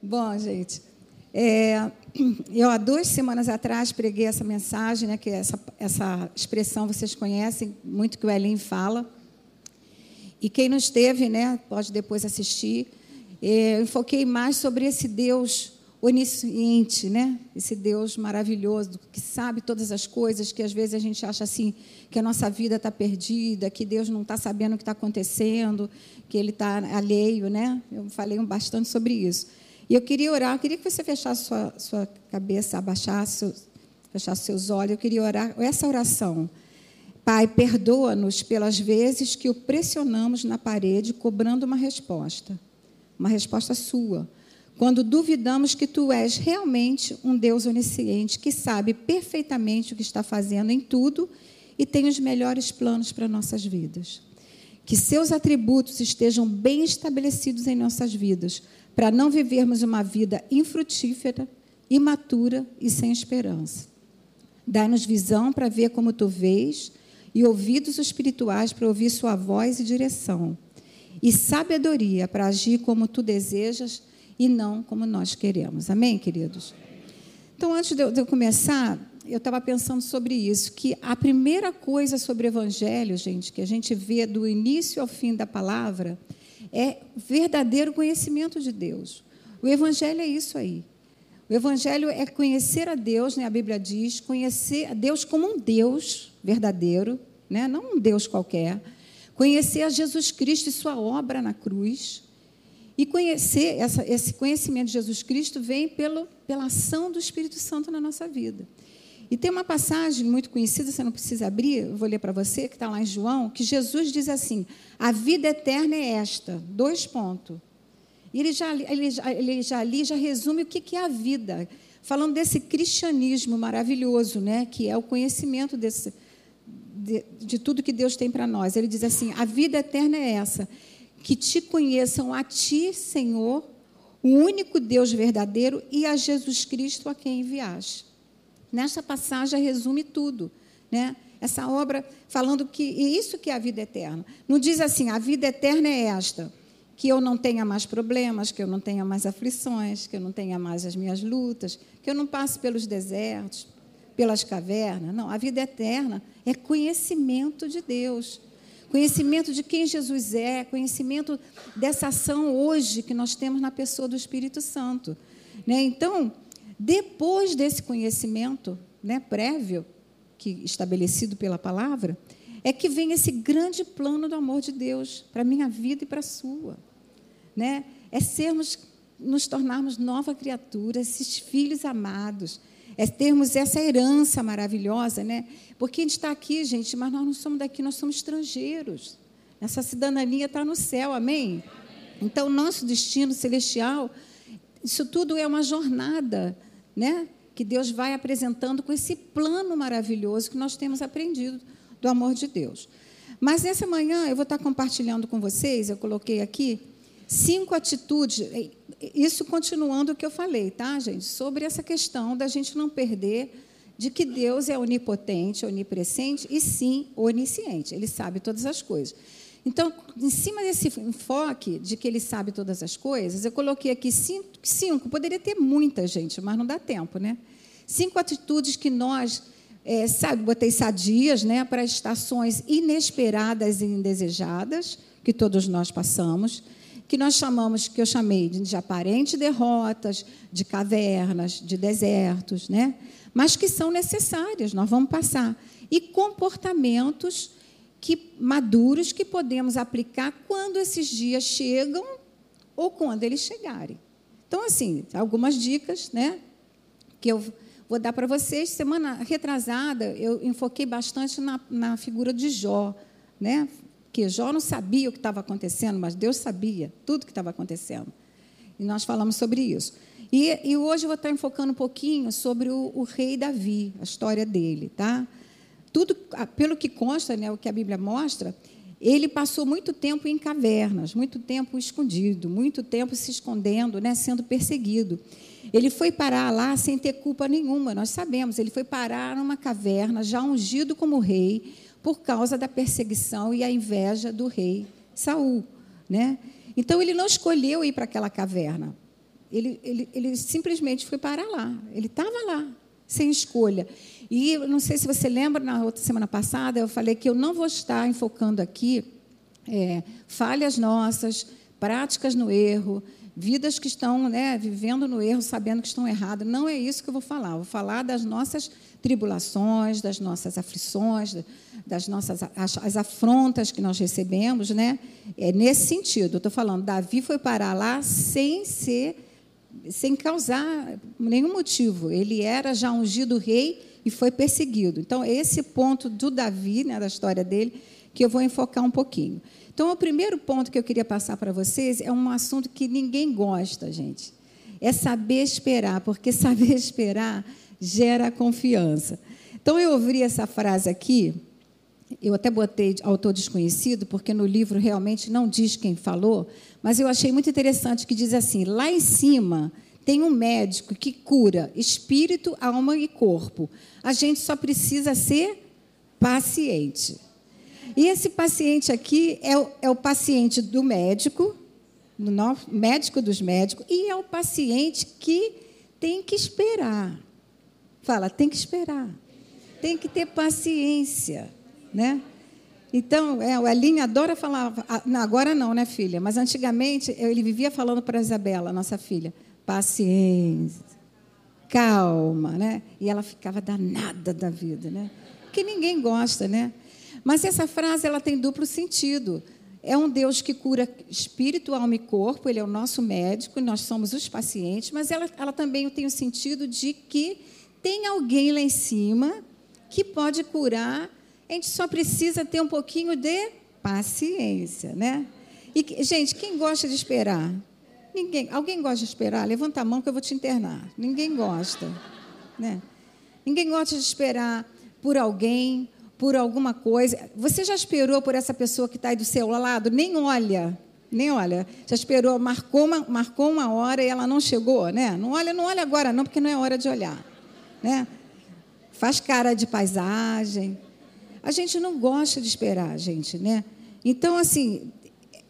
Bom, gente, é, eu há duas semanas atrás preguei essa mensagem, né, que essa, essa expressão vocês conhecem muito que o Elim fala. E quem não esteve, né, pode depois assistir. É, eu enfoquei mais sobre esse Deus onisciente, né? Esse Deus maravilhoso que sabe todas as coisas, que às vezes a gente acha assim que a nossa vida está perdida, que Deus não está sabendo o que está acontecendo, que Ele está alheio, né? Eu falei bastante sobre isso. E eu queria orar, eu queria que você fechasse sua, sua cabeça, abaixasse, fechasse seus olhos. Eu queria orar essa oração. Pai, perdoa-nos pelas vezes que o pressionamos na parede, cobrando uma resposta, uma resposta sua quando duvidamos que tu és realmente um Deus onisciente, que sabe perfeitamente o que está fazendo em tudo e tem os melhores planos para nossas vidas. Que seus atributos estejam bem estabelecidos em nossas vidas, para não vivermos uma vida infrutífera, imatura e sem esperança. Dá-nos visão para ver como tu vês e ouvidos espirituais para ouvir sua voz e direção, e sabedoria para agir como tu desejas e não como nós queremos. Amém, queridos? Então, antes de eu, começar, eu estava pensando sobre isso, que a primeira coisa sobre o Evangelho, gente, que a gente vê do início ao fim da palavra, é verdadeiro conhecimento de Deus. O Evangelho é isso aí. O Evangelho é conhecer a Deus, né? a Bíblia diz, conhecer a Deus como um Deus verdadeiro, né? não um Deus qualquer. Conhecer a Jesus Cristo e sua obra na cruz. E conhecer, essa, esse conhecimento de Jesus Cristo vem pelo, pela ação do Espírito Santo na nossa vida. E tem uma passagem muito conhecida, você não precisa abrir, vou ler para você, que está lá em João, que Jesus diz assim: a vida eterna é esta. Dois pontos. E ele já, ele, já, ele já ali já resume o que, que é a vida, falando desse cristianismo maravilhoso, né, que é o conhecimento desse, de, de tudo que Deus tem para nós. Ele diz assim: a vida eterna é essa que te conheçam a ti, Senhor, o único Deus verdadeiro, e a Jesus Cristo a quem enviaste. Nesta passagem resume tudo, né? Essa obra falando que isso que é a vida eterna. Não diz assim, a vida eterna é esta, que eu não tenha mais problemas, que eu não tenha mais aflições, que eu não tenha mais as minhas lutas, que eu não passe pelos desertos, pelas cavernas. Não, a vida eterna é conhecimento de Deus conhecimento de quem Jesus é, conhecimento dessa ação hoje que nós temos na pessoa do Espírito Santo. Né? Então, depois desse conhecimento né, prévio, que estabelecido pela palavra, é que vem esse grande plano do amor de Deus para a minha vida e para a sua. Né? É sermos, nos tornarmos nova criatura, esses filhos amados, é termos essa herança maravilhosa, né? Porque a gente está aqui, gente, mas nós não somos daqui, nós somos estrangeiros. Essa cidadania está no céu, amém? Então, nosso destino celestial, isso tudo é uma jornada, né? Que Deus vai apresentando com esse plano maravilhoso que nós temos aprendido do amor de Deus. Mas nessa manhã eu vou estar compartilhando com vocês, eu coloquei aqui, cinco atitudes, isso continuando o que eu falei, tá, gente? Sobre essa questão da gente não perder de que Deus é onipotente, onipresente e sim onisciente. Ele sabe todas as coisas. Então, em cima desse enfoque de que ele sabe todas as coisas, eu coloquei aqui cinco, cinco poderia ter muita gente, mas não dá tempo, né? Cinco atitudes que nós, é, sabe, botei sadias, né, para estações inesperadas e indesejadas que todos nós passamos que nós chamamos, que eu chamei de aparentes derrotas, de cavernas, de desertos, né? mas que são necessárias, nós vamos passar. E comportamentos que maduros que podemos aplicar quando esses dias chegam ou quando eles chegarem. Então, assim, algumas dicas né, que eu vou dar para vocês. Semana retrasada, eu enfoquei bastante na, na figura de Jó. Né? que Jó não sabia o que estava acontecendo, mas Deus sabia tudo o que estava acontecendo. E nós falamos sobre isso. E, e, hoje eu vou estar enfocando um pouquinho sobre o, o, rei Davi, a história dele, tá? Tudo, pelo que consta, né, o que a Bíblia mostra, ele passou muito tempo em cavernas, muito tempo escondido, muito tempo se escondendo, né, sendo perseguido. Ele foi parar lá sem ter culpa nenhuma, nós sabemos. Ele foi parar numa caverna, já ungido como rei, por causa da perseguição e a inveja do rei Saul, né? Então ele não escolheu ir para aquela caverna. Ele, ele, ele simplesmente foi parar lá. Ele estava lá, sem escolha. E não sei se você lembra, na outra semana passada, eu falei que eu não vou estar enfocando aqui é, falhas nossas, práticas no erro, vidas que estão né, vivendo no erro, sabendo que estão erradas. Não é isso que eu vou falar. Eu vou falar das nossas tribulações, das nossas aflições, das nossas as, as afrontas que nós recebemos, né? É nesse sentido. Eu estou falando. Davi foi parar lá sem ser, sem causar nenhum motivo. Ele era já ungido rei e foi perseguido. Então esse ponto do Davi, né, da história dele, que eu vou enfocar um pouquinho. Então, o primeiro ponto que eu queria passar para vocês é um assunto que ninguém gosta, gente. É saber esperar, porque saber esperar gera confiança. Então, eu ouvi essa frase aqui, eu até botei autor desconhecido, porque no livro realmente não diz quem falou, mas eu achei muito interessante que diz assim: lá em cima tem um médico que cura espírito, alma e corpo. A gente só precisa ser paciente. E esse paciente aqui é o, é o paciente do médico, do médico dos médicos, e é o paciente que tem que esperar. Fala, tem que esperar. Tem que ter paciência, né? Então, é, o Elinho adora falar, agora não, né, filha? Mas antigamente ele vivia falando para a Isabela, nossa filha, paciência, calma, né? E ela ficava danada da vida, né? Porque ninguém gosta, né? Mas essa frase ela tem duplo sentido. É um Deus que cura espírito, alma e corpo, ele é o nosso médico, nós somos os pacientes, mas ela, ela também tem o sentido de que tem alguém lá em cima que pode curar, a gente só precisa ter um pouquinho de paciência, né? E, gente, quem gosta de esperar? Ninguém. Alguém gosta de esperar? Levanta a mão que eu vou te internar. Ninguém gosta, né? Ninguém gosta de esperar por alguém por alguma coisa. Você já esperou por essa pessoa que está aí do seu lado? Nem olha, nem olha. Já esperou, marcou uma, marcou uma hora e ela não chegou, né? Não olha, não olha agora não, porque não é hora de olhar, né? Faz cara de paisagem. A gente não gosta de esperar, gente, né? Então, assim,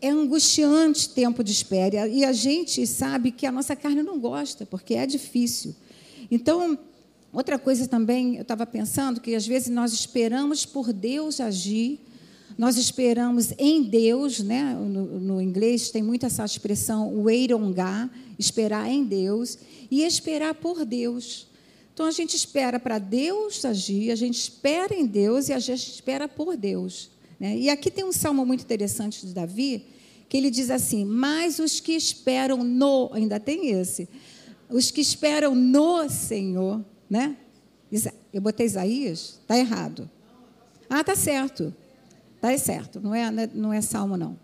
é angustiante tempo de espera e a gente sabe que a nossa carne não gosta, porque é difícil. Então, Outra coisa também, eu estava pensando que às vezes nós esperamos por Deus agir, nós esperamos em Deus, né? no, no inglês tem muito essa expressão, weirongá, esperar em Deus, e esperar por Deus. Então a gente espera para Deus agir, a gente espera em Deus e a gente espera por Deus. Né? E aqui tem um salmo muito interessante de Davi, que ele diz assim: Mas os que esperam no, ainda tem esse, os que esperam no Senhor né? Eu botei Isaías, está errado. Ah, está certo. Está certo, não é, não é salmo, não.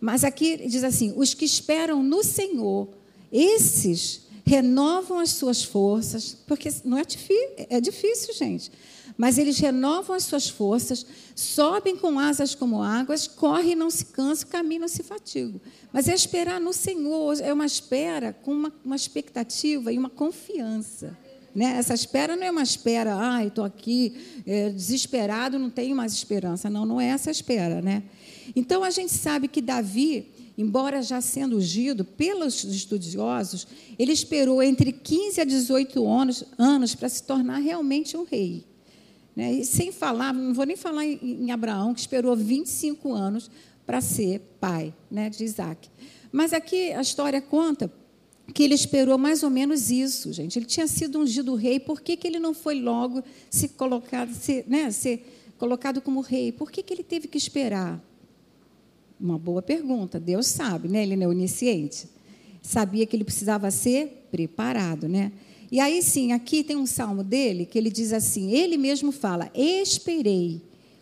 Mas aqui diz assim: os que esperam no Senhor, esses renovam as suas forças, porque não é difícil, é difícil, gente. Mas eles renovam as suas forças, sobem com asas como águas, correm e não se cansam, caminham e se fatigam. Mas é esperar no Senhor, é uma espera com uma, uma expectativa e uma confiança. Né? Essa espera não é uma espera, ah, estou aqui é, desesperado, não tenho mais esperança. Não, não é essa espera. Né? Então, a gente sabe que Davi, embora já sendo ungido pelos estudiosos, ele esperou entre 15 a 18 anos, anos para se tornar realmente um rei. Né? E sem falar, não vou nem falar em, em Abraão, que esperou 25 anos para ser pai né, de Isaac. Mas aqui a história conta que ele esperou mais ou menos isso, gente. Ele tinha sido ungido rei, por que, que ele não foi logo se colocado, se, né, ser colocado como rei? Por que, que ele teve que esperar? Uma boa pergunta. Deus sabe, né? Ele não é onisciente. Sabia que ele precisava ser preparado, né? E aí sim, aqui tem um salmo dele que ele diz assim: ele mesmo fala, esperei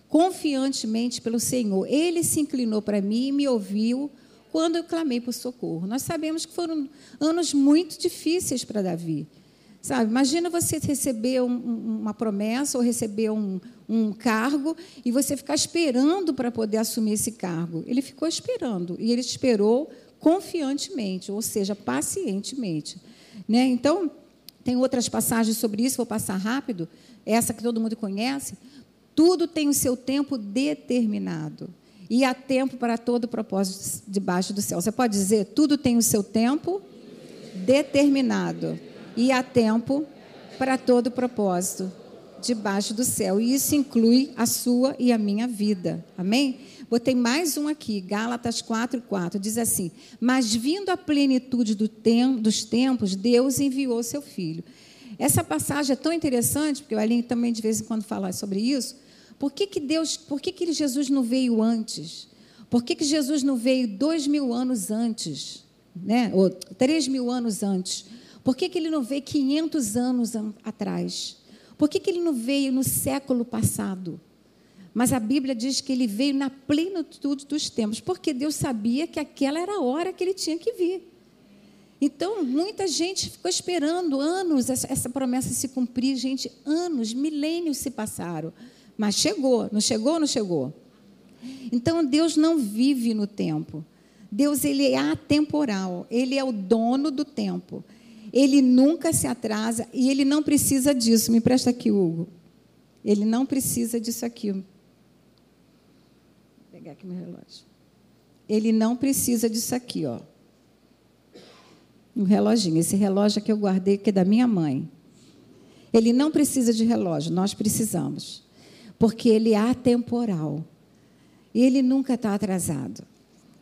confiantemente pelo Senhor. Ele se inclinou para mim e me ouviu quando eu clamei por socorro. Nós sabemos que foram anos muito difíceis para Davi. Sabe, imagina você receber um, uma promessa ou receber um, um cargo e você ficar esperando para poder assumir esse cargo. Ele ficou esperando e ele esperou confiantemente, ou seja, pacientemente. Né? Então, tem outras passagens sobre isso, vou passar rápido. Essa que todo mundo conhece. Tudo tem o seu tempo determinado. E há tempo para todo propósito debaixo do céu. Você pode dizer, tudo tem o seu tempo determinado e há tempo para todo propósito debaixo do céu. E isso inclui a sua e a minha vida. Amém? Botei mais um aqui, Gálatas 4, 4. Diz assim: Mas vindo a plenitude do tem, dos tempos, Deus enviou seu filho. Essa passagem é tão interessante, porque o Elinho também de vez em quando fala sobre isso. Por que, que Deus, por que, que Jesus não veio antes? Por que, que Jesus não veio dois mil anos antes? Né? Ou três mil anos antes? Por que, que ele não veio 500 anos atrás? Por que, que ele não veio no século passado? Mas a Bíblia diz que ele veio na plenitude dos tempos, porque Deus sabia que aquela era a hora que ele tinha que vir. Então, muita gente ficou esperando anos essa, essa promessa se cumprir, gente, anos, milênios se passaram. Mas chegou, não chegou ou não chegou? Então, Deus não vive no tempo. Deus ele é atemporal, ele é o dono do tempo. Ele nunca se atrasa e ele não precisa disso. Me presta aqui, Hugo. Ele não precisa disso aqui. Vou pegar aqui meu relógio. Ele não precisa disso aqui, ó. Um reloginho. Esse relógio aqui eu guardei que é da minha mãe. Ele não precisa de relógio, nós precisamos. Porque ele é atemporal. E ele nunca está atrasado.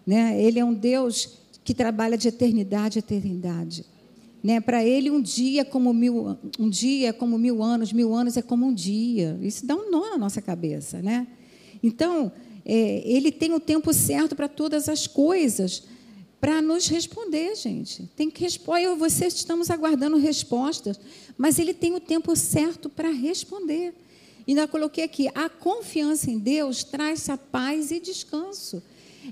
Né? Ele é um Deus que trabalha de eternidade a eternidade. Né? Para ele, um dia é como mil, um dia é como mil anos, mil anos é como um dia. Isso dá um nó na nossa cabeça, né? Então, é, ele tem o tempo certo para todas as coisas, para nos responder, gente. Tem que responder. Eu e você estamos aguardando respostas, mas ele tem o tempo certo para responder. E ainda coloquei aqui: a confiança em Deus traz a paz e descanso.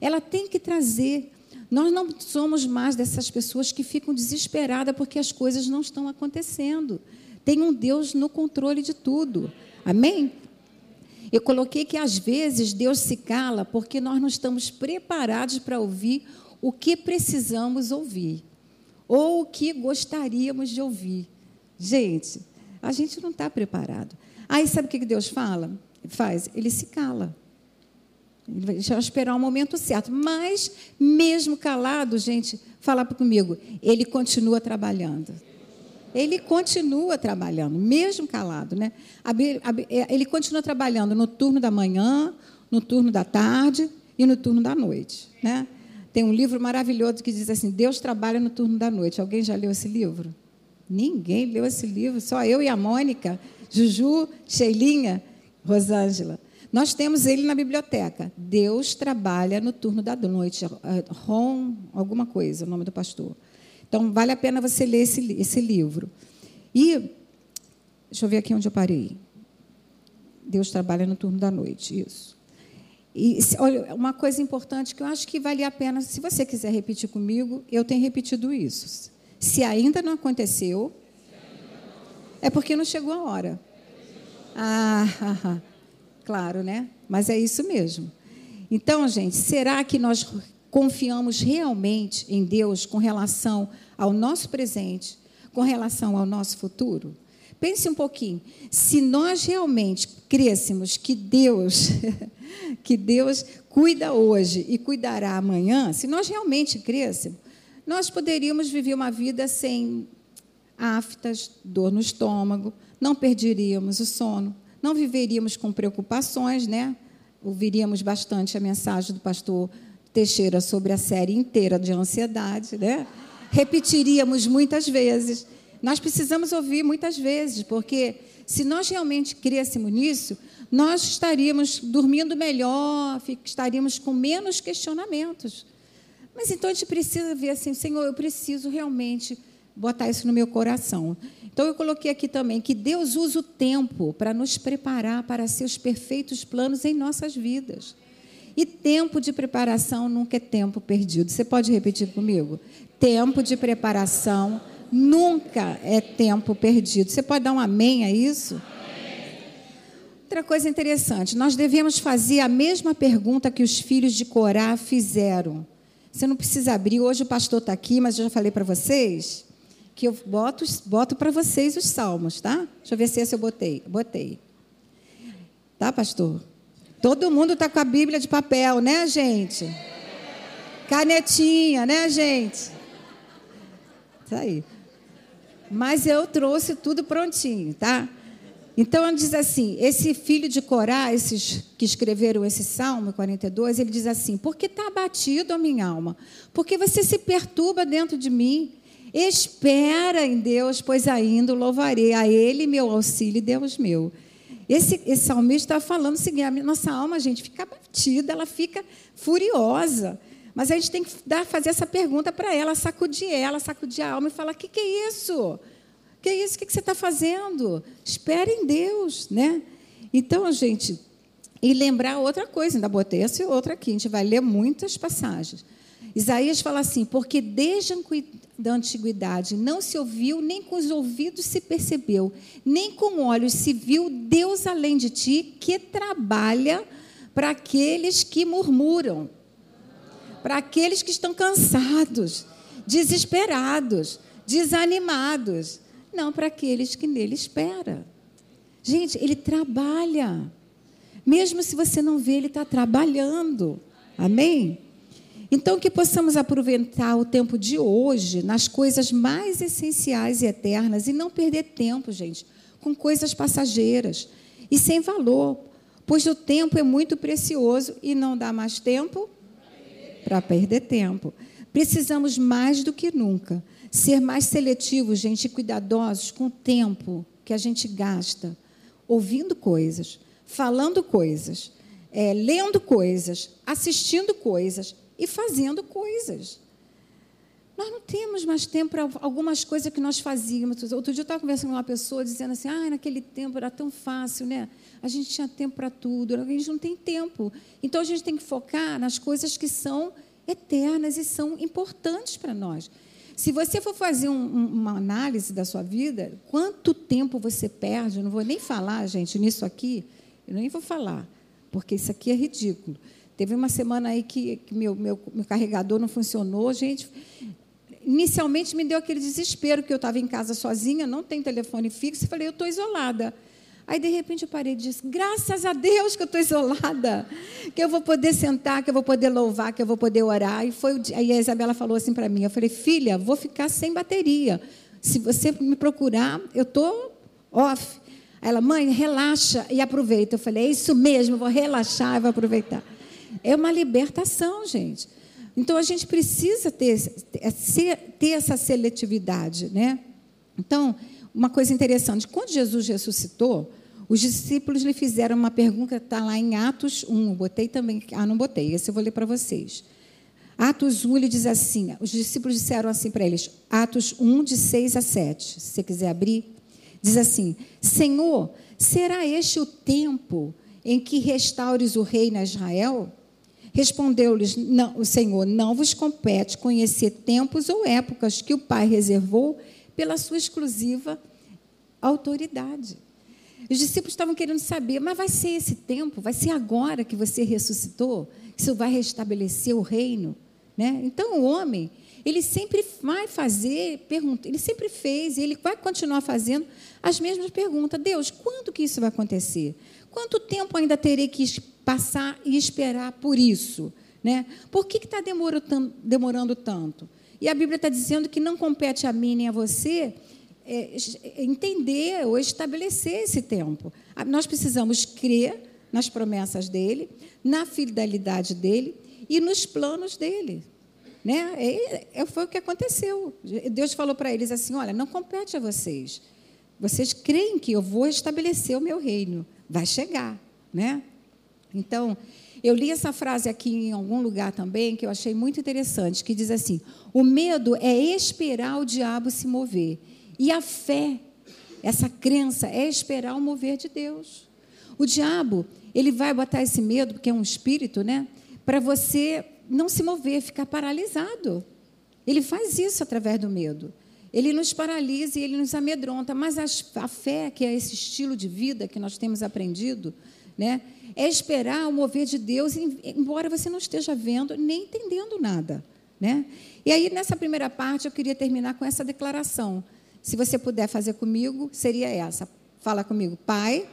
Ela tem que trazer nós não somos mais dessas pessoas que ficam desesperadas porque as coisas não estão acontecendo. Tem um Deus no controle de tudo. Amém? Eu coloquei que às vezes Deus se cala porque nós não estamos preparados para ouvir o que precisamos ouvir ou o que gostaríamos de ouvir. Gente, a gente não está preparado. Aí sabe o que Deus fala? Faz? Ele se cala. Ele vai esperar o momento certo. Mas, mesmo calado, gente, fala comigo, ele continua trabalhando. Ele continua trabalhando, mesmo calado. Né? É, ele continua trabalhando no turno da manhã, no turno da tarde e no turno da noite. Né? Tem um livro maravilhoso que diz assim: Deus trabalha no turno da noite. Alguém já leu esse livro? Ninguém leu esse livro, só eu e a Mônica, Juju, Sheilinha, Rosângela. Nós temos ele na biblioteca. Deus trabalha no turno da noite. É, Ron, alguma coisa, o nome do pastor. Então, vale a pena você ler esse, esse livro. E, deixa eu ver aqui onde eu parei. Deus trabalha no turno da noite, isso. E olha, uma coisa importante que eu acho que vale a pena, se você quiser repetir comigo, eu tenho repetido isso. Se ainda não aconteceu, é porque não chegou a hora. Ah, ah, ah claro, né? Mas é isso mesmo. Então, gente, será que nós confiamos realmente em Deus com relação ao nosso presente, com relação ao nosso futuro? Pense um pouquinho. Se nós realmente crêssemos que Deus, que Deus cuida hoje e cuidará amanhã, se nós realmente crêssemos, nós poderíamos viver uma vida sem aftas, dor no estômago, não perderíamos o sono, não viveríamos com preocupações, né? Ouviríamos bastante a mensagem do pastor Teixeira sobre a série inteira de ansiedade, né? Repetiríamos muitas vezes. Nós precisamos ouvir muitas vezes, porque se nós realmente crêssemos nisso, nós estaríamos dormindo melhor, estaríamos com menos questionamentos. Mas então a gente precisa ver assim, Senhor, eu preciso realmente botar isso no meu coração. Então eu coloquei aqui também que Deus usa o tempo para nos preparar para seus perfeitos planos em nossas vidas. E tempo de preparação nunca é tempo perdido. Você pode repetir comigo? Tempo de preparação nunca é tempo perdido. Você pode dar um amém a isso? Outra coisa interessante, nós devemos fazer a mesma pergunta que os filhos de Corá fizeram. Você não precisa abrir, hoje o pastor está aqui, mas eu já falei para vocês que eu boto, boto para vocês os salmos, tá? Deixa eu ver se esse eu botei. Botei. Tá, pastor? Todo mundo está com a Bíblia de papel, né, gente? Canetinha, né, gente? Isso aí. Mas eu trouxe tudo prontinho, tá? Então, diz assim: esse filho de Corá, esses que escreveram esse Salmo 42, ele diz assim: Porque está abatido a minha alma? Porque você se perturba dentro de mim. Espera em Deus, pois ainda louvarei a Ele, meu auxílio, Deus meu. Esse, esse salmista está falando o seguinte: a nossa alma, gente, fica abatida, ela fica furiosa. Mas a gente tem que dar, fazer essa pergunta para ela, sacudir ela, sacudir a alma e falar: o que, que é isso? Que é isso? O que você está fazendo? Espere em Deus, né? Então, gente, e lembrar outra coisa, ainda botei essa outra aqui, a gente vai ler muitas passagens. Isaías fala assim: porque desde a antiguidade não se ouviu, nem com os ouvidos se percebeu, nem com olhos se viu Deus além de ti, que trabalha para aqueles que murmuram, para aqueles que estão cansados, desesperados, desanimados. Não para aqueles que nele espera. Gente, ele trabalha. Mesmo se você não vê, ele está trabalhando. Amém? Então, que possamos aproveitar o tempo de hoje nas coisas mais essenciais e eternas e não perder tempo, gente, com coisas passageiras e sem valor, pois o tempo é muito precioso e não dá mais tempo para perder tempo. Precisamos mais do que nunca ser mais seletivos, gente, e cuidadosos com o tempo que a gente gasta ouvindo coisas, falando coisas, é, lendo coisas, assistindo coisas e fazendo coisas. Nós não temos mais tempo para algumas coisas que nós fazíamos. Outro dia eu estava conversando com uma pessoa dizendo assim: ah, naquele tempo era tão fácil, né? A gente tinha tempo para tudo, a gente não tem tempo. Então a gente tem que focar nas coisas que são eternas e são importantes para nós. Se você for fazer um, uma análise da sua vida, quanto tempo você perde, eu não vou nem falar, gente, nisso aqui, eu nem vou falar, porque isso aqui é ridículo. Teve uma semana aí que, que meu, meu, meu carregador não funcionou, gente. Inicialmente me deu aquele desespero que eu estava em casa sozinha, não tem telefone fixo, falei, eu estou isolada. Aí, de repente, eu parei e disse: graças a Deus que eu estou isolada, que eu vou poder sentar, que eu vou poder louvar, que eu vou poder orar. E foi aí a Isabela falou assim para mim: eu falei, filha, vou ficar sem bateria. Se você me procurar, eu estou off. Aí ela, mãe, relaxa e aproveita. Eu falei, é isso mesmo, vou relaxar e vou aproveitar. É uma libertação, gente. Então a gente precisa ter, ter essa seletividade, né? Então, uma coisa interessante, quando Jesus ressuscitou, os discípulos lhe fizeram uma pergunta, está lá em Atos 1. Botei também. Ah, não botei, esse eu vou ler para vocês. Atos 1, ele diz assim: os discípulos disseram assim para eles, Atos 1, de 6 a 7. Se você quiser abrir, diz assim: Senhor, será este o tempo em que restaures o reino a Israel? Respondeu-lhes o Senhor: Não vos compete conhecer tempos ou épocas que o Pai reservou pela sua exclusiva autoridade. Os discípulos estavam querendo saber, mas vai ser esse tempo? Vai ser agora que você ressuscitou? Que isso vai restabelecer o reino? Né? Então, o homem, ele sempre vai fazer perguntas, ele sempre fez, e ele vai continuar fazendo as mesmas perguntas. Deus, quando que isso vai acontecer? Quanto tempo ainda terei que passar e esperar por isso? Né? Por que está demorando tanto? E a Bíblia está dizendo que não compete a mim nem a você é, entender ou estabelecer esse tempo. Nós precisamos crer nas promessas dele, na fidelidade dele e nos planos dele. Né? É, é, foi o que aconteceu. Deus falou para eles assim: olha, não compete a vocês. Vocês creem que eu vou estabelecer o meu reino. Vai chegar. Né? Então, eu li essa frase aqui em algum lugar também, que eu achei muito interessante, que diz assim: o medo é esperar o diabo se mover. E a fé, essa crença, é esperar o mover de Deus. O diabo, ele vai botar esse medo, porque é um espírito, né? Para você não se mover, ficar paralisado. Ele faz isso através do medo. Ele nos paralisa e ele nos amedronta. Mas a, fé, que é esse estilo de vida que nós temos aprendido, né? É esperar o mover de Deus, embora você não esteja vendo nem entendendo nada, né? E aí nessa primeira parte eu queria terminar com essa declaração. Se você puder fazer comigo, seria essa. Fala comigo, Pai,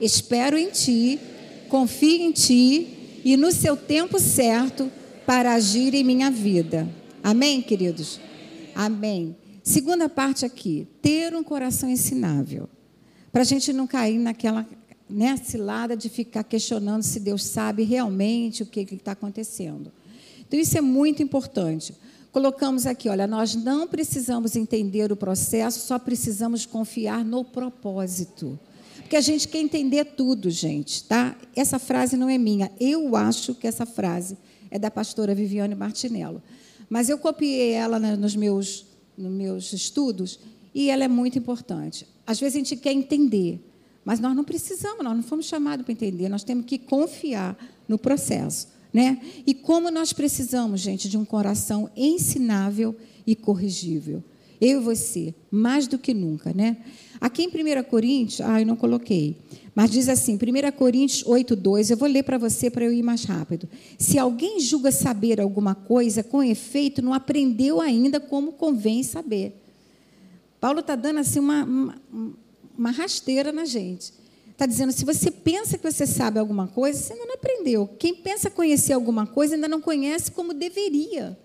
espero em Ti, confio em Ti e no seu tempo certo para agir em minha vida. Amém, queridos? Amém. Segunda parte aqui, ter um coração ensinável. Para a gente não cair naquela né, cilada de ficar questionando se Deus sabe realmente o que está acontecendo. Então, isso é muito importante. Colocamos aqui, olha, nós não precisamos entender o processo, só precisamos confiar no propósito. Porque a gente quer entender tudo, gente, tá? Essa frase não é minha. Eu acho que essa frase é da pastora Viviane Martinello. Mas eu copiei ela nos meus, nos meus estudos e ela é muito importante. Às vezes a gente quer entender, mas nós não precisamos, nós não fomos chamados para entender, nós temos que confiar no processo. Né? E como nós precisamos, gente, de um coração ensinável e corrigível. Eu e você, mais do que nunca, né? Aqui em 1 Coríntios, ah, eu não coloquei, mas diz assim, 1 Coríntios 8, 2, eu vou ler para você para eu ir mais rápido. Se alguém julga saber alguma coisa, com efeito, não aprendeu ainda como convém saber. Paulo está dando assim uma, uma, uma rasteira na gente. Está dizendo, se você pensa que você sabe alguma coisa, você ainda não aprendeu. Quem pensa conhecer alguma coisa ainda não conhece como deveria.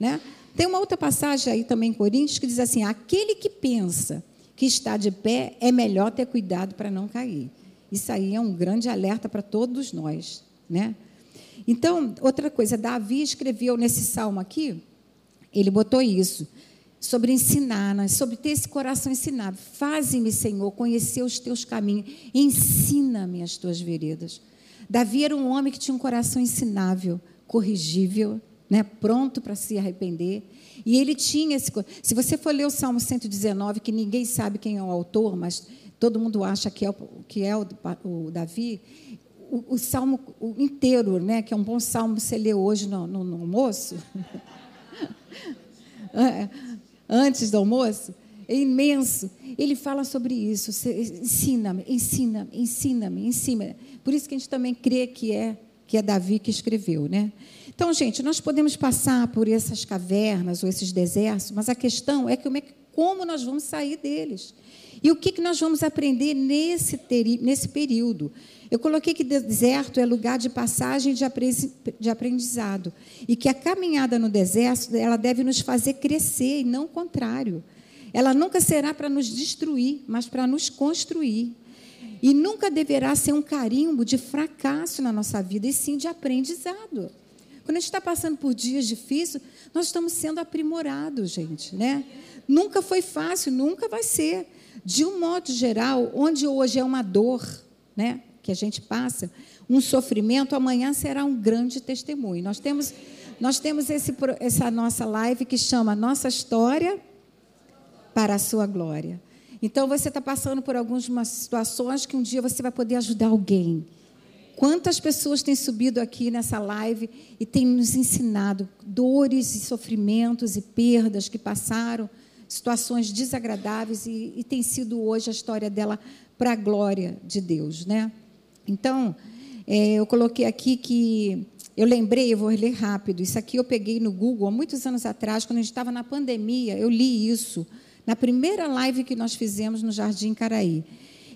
Né? Tem uma outra passagem aí também em Coríntios que diz assim: aquele que pensa que está de pé é melhor ter cuidado para não cair. Isso aí é um grande alerta para todos nós. Né? Então, outra coisa, Davi escreveu nesse salmo aqui, ele botou isso sobre ensinar, né? sobre ter esse coração ensinado. Faze-me, Senhor, conhecer os teus caminhos. Ensina-me as tuas veredas. Davi era um homem que tinha um coração ensinável, corrigível, né? pronto para se arrepender. E ele tinha esse. Se você for ler o Salmo 119, que ninguém sabe quem é o autor, mas todo mundo acha que é o, que é o, o Davi, o, o, salmo inteiro, né? que é um bom salmo você lê hoje no, no, no almoço. É, antes do almoço, é imenso. Ele fala sobre isso. Ensina-me, ensina-me, ensina-me, ensina-me. Por isso que a gente também crê que é que é Davi que escreveu, né? Então, gente, nós podemos passar por essas cavernas ou esses desertos, mas a questão é, que, como nós vamos sair deles. E o que, que nós vamos aprender nesse, nesse período? Eu coloquei que deserto é lugar de passagem de aprendizado e que a caminhada no deserto ela deve nos fazer crescer e não o contrário. Ela nunca será para nos destruir, mas para nos construir. E nunca deverá ser um carimbo de fracasso na nossa vida, e sim de aprendizado. Quando a gente está passando por dias difíceis, nós estamos sendo aprimorados, gente. Né? Nunca foi fácil, nunca vai ser. De um modo geral, onde hoje é uma dor, né? que a gente passa, um sofrimento, amanhã será um grande testemunho. Nós temos, nós temos esse, essa nossa live que chama Nossa História para a Sua Glória. Então, você está passando por algumas situações que um dia você vai poder ajudar alguém. Quantas pessoas têm subido aqui nessa live e têm nos ensinado dores e sofrimentos e perdas que passaram, situações desagradáveis e, e tem sido hoje a história dela para a glória de Deus, né? Então, é, eu coloquei aqui que eu lembrei, eu vou ler rápido. Isso aqui eu peguei no Google há muitos anos atrás, quando a gente estava na pandemia, eu li isso na primeira live que nós fizemos no Jardim Caraí.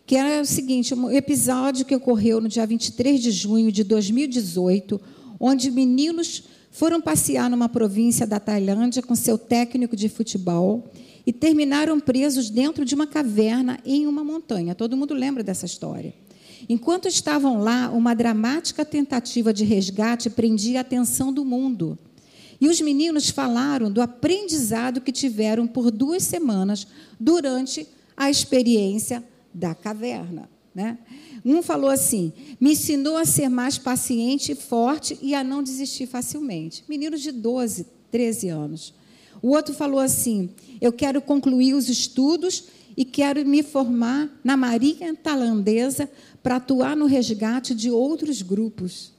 Que era o seguinte: um episódio que ocorreu no dia 23 de junho de 2018, onde meninos foram passear numa província da Tailândia com seu técnico de futebol e terminaram presos dentro de uma caverna em uma montanha. Todo mundo lembra dessa história. Enquanto estavam lá, uma dramática tentativa de resgate prendia a atenção do mundo. E os meninos falaram do aprendizado que tiveram por duas semanas durante a experiência da caverna. Né? Um falou assim: me ensinou a ser mais paciente forte e a não desistir facilmente. Meninos de 12, 13 anos. O outro falou assim: eu quero concluir os estudos e quero me formar na Marinha Tailandesa para atuar no resgate de outros grupos.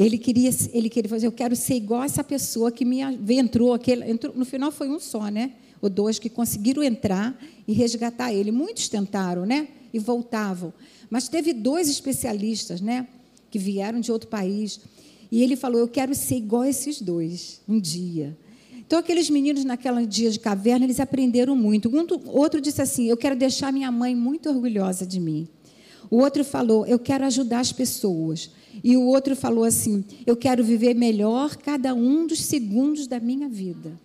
Ele queria, ele queria fazer, eu quero ser igual essa pessoa que me entrou, aquele, entrou, no final foi um só, né? Ou dois que conseguiram entrar e resgatar ele. Muitos tentaram, né? E voltavam. Mas teve dois especialistas, né? Que vieram de outro país. E ele falou: Eu quero ser igual a esses dois um dia. Então, aqueles meninos, naquele dia de caverna, eles aprenderam muito. Um, outro disse assim: Eu quero deixar minha mãe muito orgulhosa de mim. O outro falou: Eu quero ajudar as pessoas. E o outro falou assim: Eu quero viver melhor cada um dos segundos da minha vida.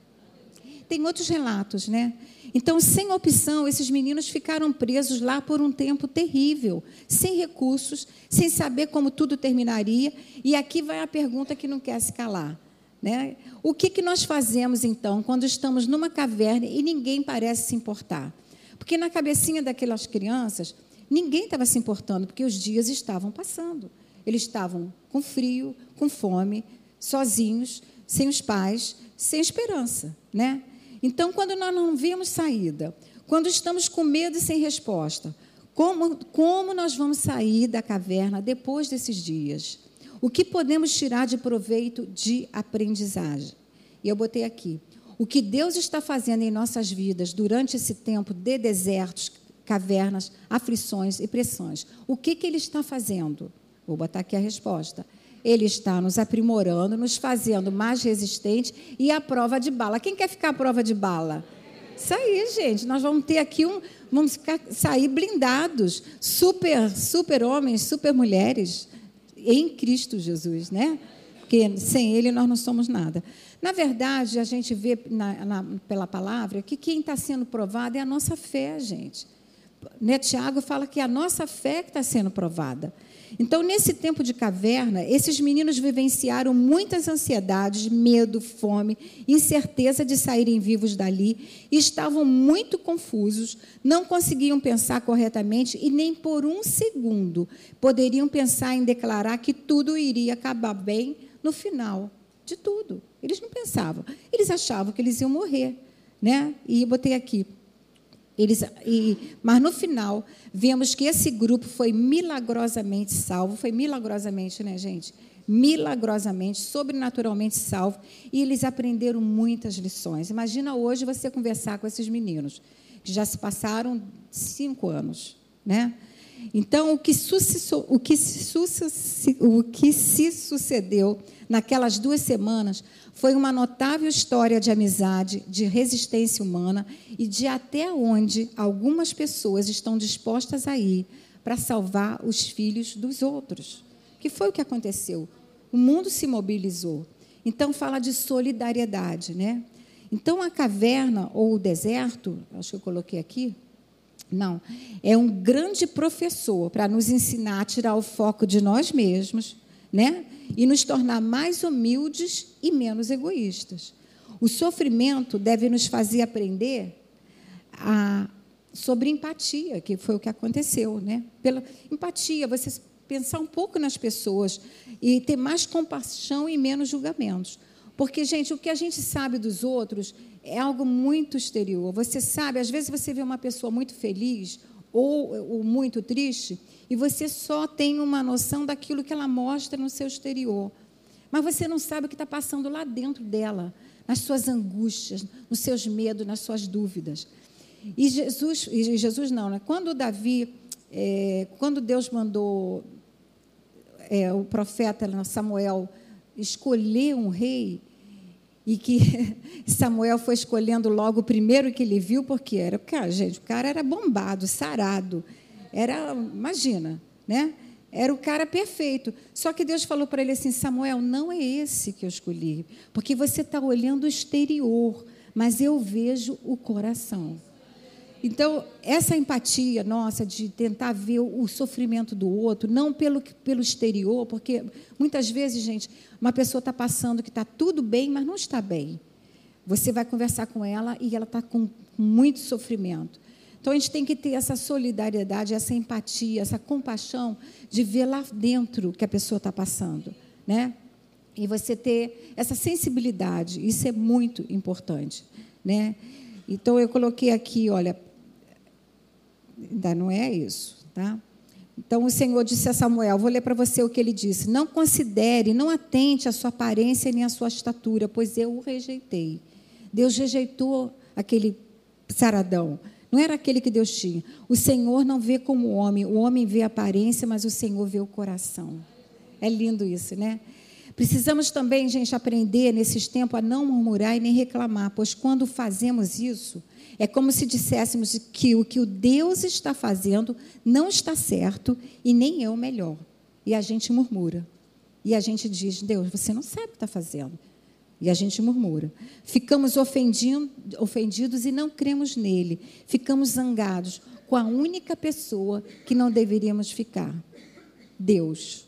Tem outros relatos, né? Então, sem opção, esses meninos ficaram presos lá por um tempo terrível, sem recursos, sem saber como tudo terminaria. E aqui vai a pergunta que não quer se calar. Né? O que, que nós fazemos, então, quando estamos numa caverna e ninguém parece se importar? Porque na cabecinha daquelas crianças, ninguém estava se importando, porque os dias estavam passando. Eles estavam com frio, com fome, sozinhos, sem os pais, sem esperança, né? Então, quando nós não vemos saída, quando estamos com medo e sem resposta, como, como nós vamos sair da caverna depois desses dias? O que podemos tirar de proveito de aprendizagem? E eu botei aqui. O que Deus está fazendo em nossas vidas durante esse tempo de desertos, cavernas, aflições e pressões. O que, que Ele está fazendo? Vou botar aqui a resposta. Ele está nos aprimorando, nos fazendo mais resistentes e a prova de bala. Quem quer ficar à prova de bala? Isso aí, gente. Nós vamos ter aqui um. Vamos ficar, sair blindados, super, super homens, super mulheres, em Cristo Jesus, né? Porque sem Ele nós não somos nada. Na verdade, a gente vê na, na, pela palavra que quem está sendo provado é a nossa fé, gente. Né, Tiago fala que é a nossa fé que está sendo provada. Então, nesse tempo de caverna, esses meninos vivenciaram muitas ansiedades, medo, fome, incerteza de saírem vivos dali, e estavam muito confusos, não conseguiam pensar corretamente e nem por um segundo poderiam pensar em declarar que tudo iria acabar bem no final de tudo. Eles não pensavam. Eles achavam que eles iam morrer. Né? E botei aqui, eles, e, mas no final, vemos que esse grupo foi milagrosamente salvo. Foi milagrosamente, né, gente? Milagrosamente, sobrenaturalmente salvo. E eles aprenderam muitas lições. Imagina hoje você conversar com esses meninos, que já se passaram cinco anos. Né? Então, o que, o, que se, o que se sucedeu naquelas duas semanas foi uma notável história de amizade, de resistência humana e de até onde algumas pessoas estão dispostas a ir para salvar os filhos dos outros. Que foi o que aconteceu? O mundo se mobilizou. Então fala de solidariedade, né? Então a caverna ou o deserto, acho que eu coloquei aqui, não, é um grande professor para nos ensinar a tirar o foco de nós mesmos, né? e nos tornar mais humildes e menos egoístas. O sofrimento deve nos fazer aprender a, sobre empatia, que foi o que aconteceu, né? Pela empatia, você pensar um pouco nas pessoas e ter mais compaixão e menos julgamentos. Porque, gente, o que a gente sabe dos outros é algo muito exterior. Você sabe, às vezes você vê uma pessoa muito feliz ou, ou muito triste, e você só tem uma noção daquilo que ela mostra no seu exterior. Mas você não sabe o que está passando lá dentro dela, nas suas angústias, nos seus medos, nas suas dúvidas. E Jesus, e Jesus não, né? quando Davi, é, quando Deus mandou é, o profeta Samuel escolher um rei, e que Samuel foi escolhendo logo o primeiro que ele viu, porque era, cara, gente, o cara era bombado, sarado, era, imagina, né? Era o cara perfeito. Só que Deus falou para ele assim: Samuel, não é esse que eu escolhi, porque você está olhando o exterior, mas eu vejo o coração. Então, essa empatia nossa de tentar ver o sofrimento do outro, não pelo, pelo exterior, porque muitas vezes, gente, uma pessoa está passando que está tudo bem, mas não está bem. Você vai conversar com ela e ela está com muito sofrimento. Então a gente tem que ter essa solidariedade, essa empatia, essa compaixão de ver lá dentro que a pessoa está passando, né? E você ter essa sensibilidade, isso é muito importante, né? Então eu coloquei aqui, olha, ainda não é isso, tá? Então o Senhor disse a Samuel: Vou ler para você o que ele disse. Não considere, não atente a sua aparência nem a sua estatura, pois eu o rejeitei. Deus rejeitou aquele saradão. Não era aquele que Deus tinha. O Senhor não vê como o homem. O homem vê a aparência, mas o Senhor vê o coração. É lindo isso, né? Precisamos também, gente, aprender nesses tempos a não murmurar e nem reclamar, pois quando fazemos isso, é como se disséssemos que o que o Deus está fazendo não está certo e nem é o melhor. E a gente murmura. E a gente diz: Deus, você não sabe o que está fazendo. E a gente murmura. Ficamos ofendidos e não cremos nele. Ficamos zangados com a única pessoa que não deveríamos ficar: Deus.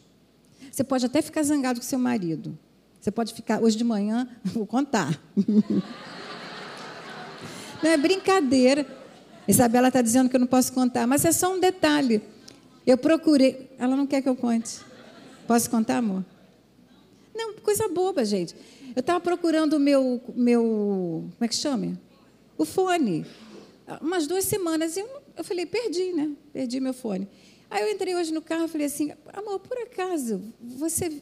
Você pode até ficar zangado com seu marido. Você pode ficar. Hoje de manhã, vou contar. Não é brincadeira. Isabela está dizendo que eu não posso contar, mas é só um detalhe. Eu procurei. Ela não quer que eu conte. Posso contar, amor? Não, coisa boba, gente. Eu estava procurando o meu, meu. Como é que chama? O fone. Umas duas semanas. E eu, eu falei, perdi, né? Perdi meu fone. Aí eu entrei hoje no carro e falei assim: amor, por acaso, você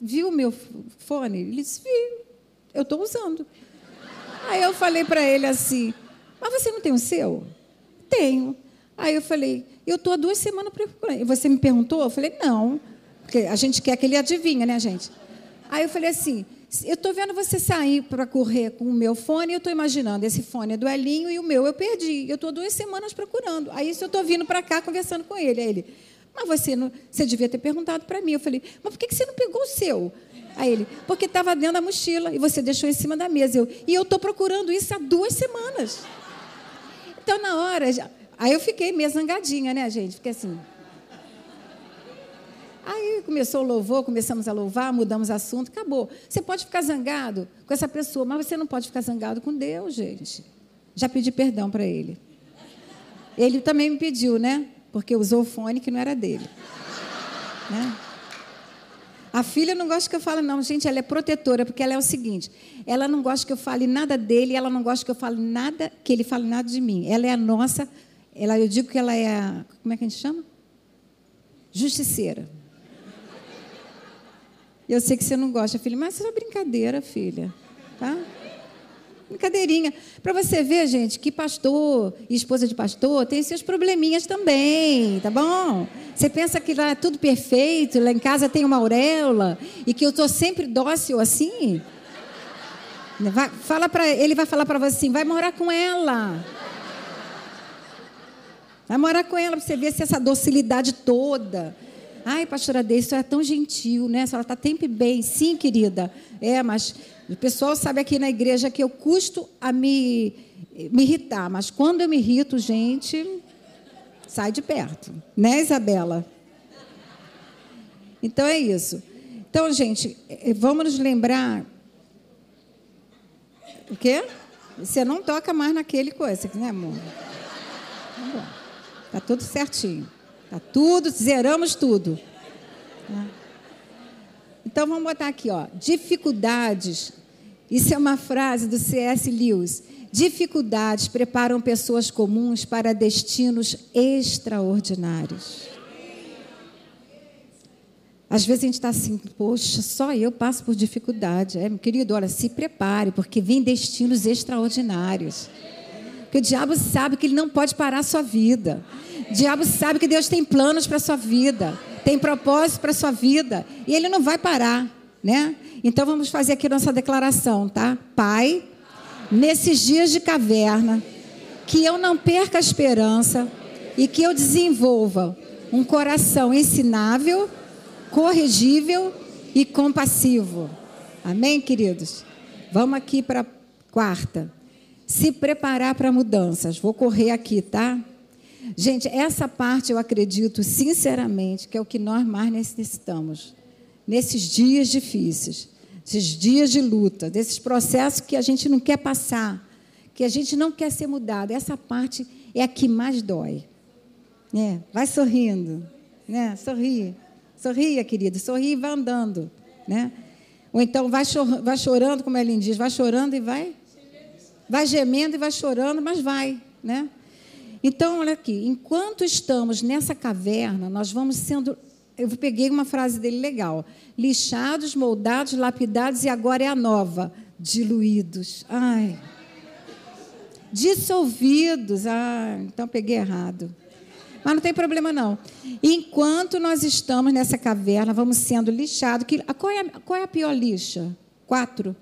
viu o meu fone? Ele disse: vi. Eu estou usando. Aí eu falei para ele assim: Mas você não tem o seu? Tenho. Aí eu falei: Eu estou há duas semanas procurando. E você me perguntou? Eu falei: Não. Porque a gente quer que ele adivinha, né, gente? Aí eu falei assim: eu estou vendo você sair para correr com o meu fone eu estou imaginando, esse fone é do Elinho e o meu eu perdi. Eu estou duas semanas procurando. Aí eu estou vindo para cá conversando com ele. Aí ele, mas você, não, você devia ter perguntado para mim. Eu falei, mas por que você não pegou o seu? Aí ele, porque estava dentro da mochila e você deixou em cima da mesa. Eu, e eu estou procurando isso há duas semanas. Então, na hora, aí eu fiquei meio zangadinha, né, gente? Fiquei assim. Aí começou o louvor, começamos a louvar, mudamos assunto, acabou. Você pode ficar zangado com essa pessoa, mas você não pode ficar zangado com Deus, gente. Já pedi perdão para ele. Ele também me pediu, né? Porque usou o fone que não era dele. Né? A filha não gosta que eu fale, não, gente, ela é protetora, porque ela é o seguinte: ela não gosta que eu fale nada dele, ela não gosta que eu fale nada, que ele fale nada de mim. Ela é a nossa, ela, eu digo que ela é a, como é que a gente chama? Justiceira. Eu sei que você não gosta, filha, mas isso é brincadeira, filha. Tá? Brincadeirinha. Para você ver, gente, que pastor e esposa de pastor tem seus probleminhas também, tá bom? Você pensa que lá é tudo perfeito, lá em casa tem uma auréola e que eu estou sempre dócil assim? Vai, fala para ele vai falar para você assim, vai morar com ela. Vai morar com ela para você ver se essa docilidade toda. Ai, pastora Deise, isso é tão gentil, né? A senhora está sempre bem. Sim, querida. É, mas o pessoal sabe aqui na igreja que eu custo a me, me irritar, mas quando eu me irrito, gente, sai de perto. Né, Isabela? Então é isso. Então, gente, eh, vamos nos lembrar. O quê? Você não toca mais naquele coisa, né, amor? Tá. Tá tudo certinho. Tá tudo, zeramos tudo. Então vamos botar aqui, ó. Dificuldades isso é uma frase do C.S. Lewis. Dificuldades preparam pessoas comuns para destinos extraordinários. Às vezes a gente está assim, poxa, só eu passo por dificuldade. É, meu querido, olha, se prepare, porque vem destinos extraordinários. Porque o diabo sabe que ele não pode parar a sua vida. O diabo sabe que Deus tem planos para sua vida, tem propósito para sua vida, e ele não vai parar, né? Então vamos fazer aqui nossa declaração, tá? Pai, nesses dias de caverna, que eu não perca a esperança e que eu desenvolva um coração ensinável, corrigível e compassivo. Amém, queridos? Vamos aqui para quarta. Se preparar para mudanças. Vou correr aqui, tá? Gente, essa parte eu acredito sinceramente que é o que nós mais necessitamos nesses dias difíceis, esses dias de luta, desses processos que a gente não quer passar, que a gente não quer ser mudado. Essa parte é a que mais dói. É, vai sorrindo, né? Sorri, sorria, querido, sorri e vai andando, né? Ou então vai, chor vai chorando, como ele diz, vai chorando e vai, vai gemendo e vai chorando, mas vai, né? Então, olha aqui, enquanto estamos nessa caverna, nós vamos sendo eu peguei uma frase dele legal. Lixados, moldados, lapidados e agora é a nova. Diluídos. Ai. Dissolvidos. Ah, então peguei errado. Mas não tem problema não. Enquanto nós estamos nessa caverna, vamos sendo lixados. Que, qual, é, qual é a pior lixa? Quatro?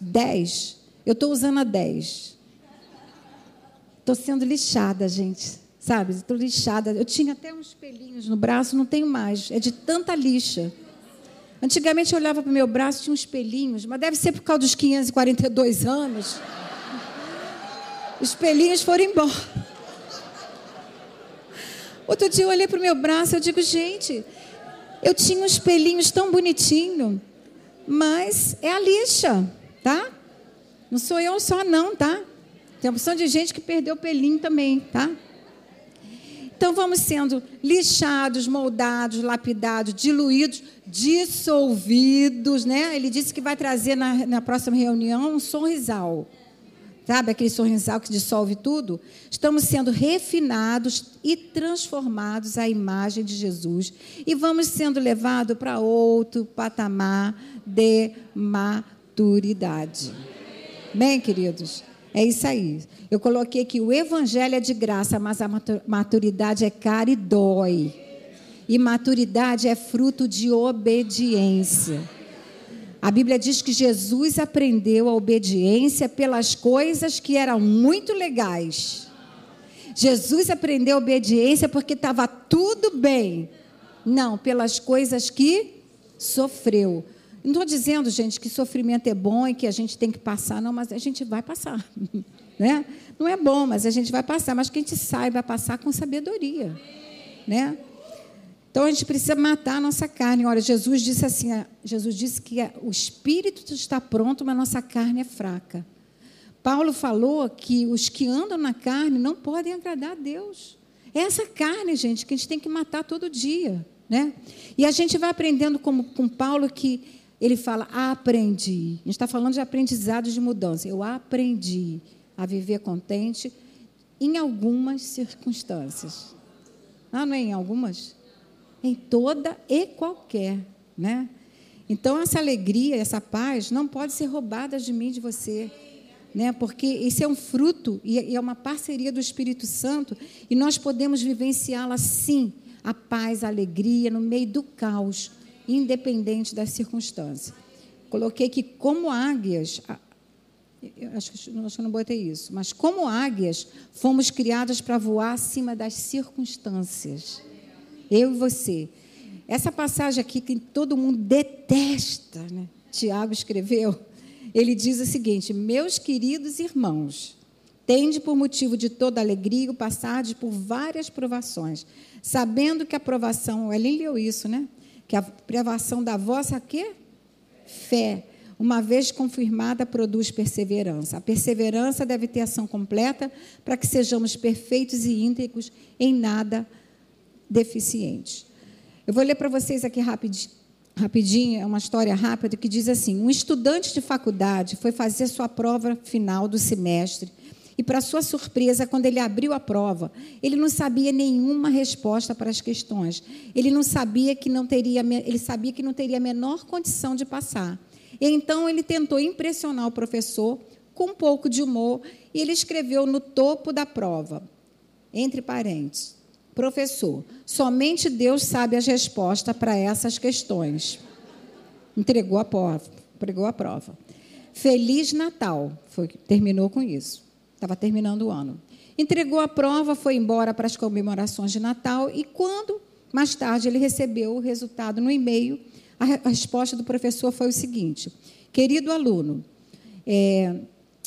Dez? Eu estou usando a dez. Estou sendo lixada, gente. Sabe, estou lixada. Eu tinha até uns pelinhos no braço, não tenho mais. É de tanta lixa. Antigamente eu olhava para o meu braço, tinha uns pelinhos, mas deve ser por causa dos 542 anos. Os pelinhos foram embora. Outro dia eu olhei para o meu braço eu digo, gente, eu tinha uns pelinhos tão bonitinhos, mas é a lixa, tá? Não sou eu só não, tá? Tem opção de gente que perdeu o pelinho também, tá? Então vamos sendo lixados, moldados, lapidados, diluídos, dissolvidos, né? Ele disse que vai trazer na, na próxima reunião um sorrisal. Sabe aquele sorrisal que dissolve tudo? Estamos sendo refinados e transformados à imagem de Jesus. E vamos sendo levados para outro patamar de maturidade. Bem, queridos? É isso aí. Eu coloquei que o evangelho é de graça, mas a maturidade é cara e dói. E maturidade é fruto de obediência. A Bíblia diz que Jesus aprendeu a obediência pelas coisas que eram muito legais. Jesus aprendeu a obediência porque estava tudo bem. Não, pelas coisas que sofreu. Não estou dizendo, gente, que sofrimento é bom e que a gente tem que passar, não, mas a gente vai passar. Né? Não é bom, mas a gente vai passar, mas que a gente saiba passar com sabedoria. Né? Então a gente precisa matar a nossa carne. Olha, Jesus disse assim: Jesus disse que o espírito está pronto, mas a nossa carne é fraca. Paulo falou que os que andam na carne não podem agradar a Deus. É essa carne, gente, que a gente tem que matar todo dia. Né? E a gente vai aprendendo com Paulo que ele fala: aprendi. A gente está falando de aprendizado de mudança. Eu aprendi a viver contente em algumas circunstâncias. Ah, não é em algumas? Em toda e qualquer, né? Então essa alegria, essa paz não pode ser roubada de mim, de você, né? Porque isso é um fruto e é uma parceria do Espírito Santo e nós podemos vivenciá-la sim, a paz, a alegria no meio do caos independente das circunstâncias. Coloquei que, como águias, acho que, acho que não botei isso, mas como águias, fomos criadas para voar acima das circunstâncias. Eu e você. Essa passagem aqui que todo mundo detesta, né? Tiago escreveu. Ele diz o seguinte: Meus queridos irmãos, tende por motivo de toda alegria o passar por várias provações, sabendo que a provação, Ellen leu isso, né? Que a privação da vossa quê? fé, uma vez confirmada, produz perseverança. A perseverança deve ter ação completa para que sejamos perfeitos e íntegros, em nada deficientes. Eu vou ler para vocês aqui rapidinho, rapidinho, é uma história rápida que diz assim: um estudante de faculdade foi fazer sua prova final do semestre e, para sua surpresa, quando ele abriu a prova, ele não sabia nenhuma resposta para as questões. Ele não sabia que não teria, ele sabia que não teria a menor condição de passar. Então ele tentou impressionar o professor com um pouco de humor e ele escreveu no topo da prova, entre parênteses, professor, somente Deus sabe as respostas para essas questões. Entregou a prova, entregou a prova. Feliz Natal, foi, terminou com isso. Estava terminando o ano. Entregou a prova, foi embora para as comemorações de Natal e quando mais tarde ele recebeu o resultado no e-mail, a, resposta do professor foi o seguinte: Querido aluno, é,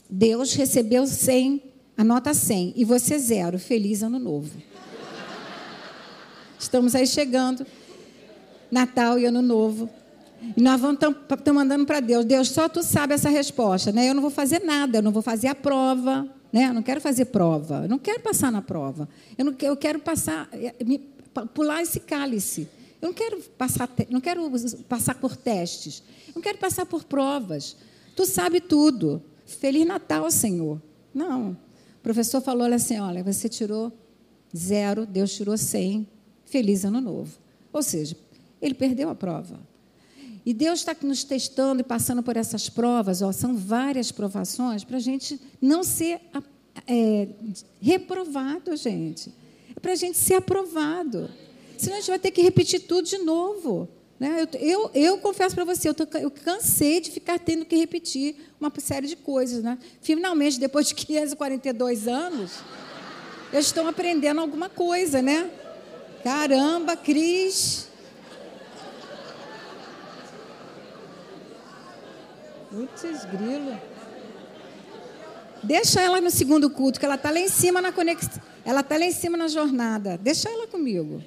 Deus recebeu 100, a nota 100 e você zero. Feliz ano novo. Estamos aí chegando, Natal e Ano Novo. E nós vamos estamos mandando para Deus. Deus, só tu sabe essa resposta, né? Eu não vou fazer nada, eu não vou fazer a prova, né? Eu não quero fazer prova, eu não quero passar na prova. Eu, não, eu quero passar, eh, me, pular esse cálice. Eu não quero passar, não quero passar por testes. Eu não quero passar por provas. Tu sabe tudo. Feliz Natal, Senhor. Não. O professor falou assim: olha, você tirou zero, Deus tirou cem. Feliz ano novo. Ou seja, ele perdeu a prova. E Deus está nos testando e passando por essas provas, ó, são várias provações, para a gente não ser é, reprovado, gente. É para a gente ser aprovado. Senão a gente vai ter que repetir tudo de novo. Né? Eu, eu, eu confesso para você, eu, tô, eu cansei de ficar tendo que repetir uma série de coisas. Né? Finalmente, depois de 542 anos, eu estou aprendendo alguma coisa, né? Caramba, Cris, Putz, grilo. Deixa ela no segundo culto, que ela está lá em cima na conexão. Ela está lá em cima na jornada. Deixa ela comigo.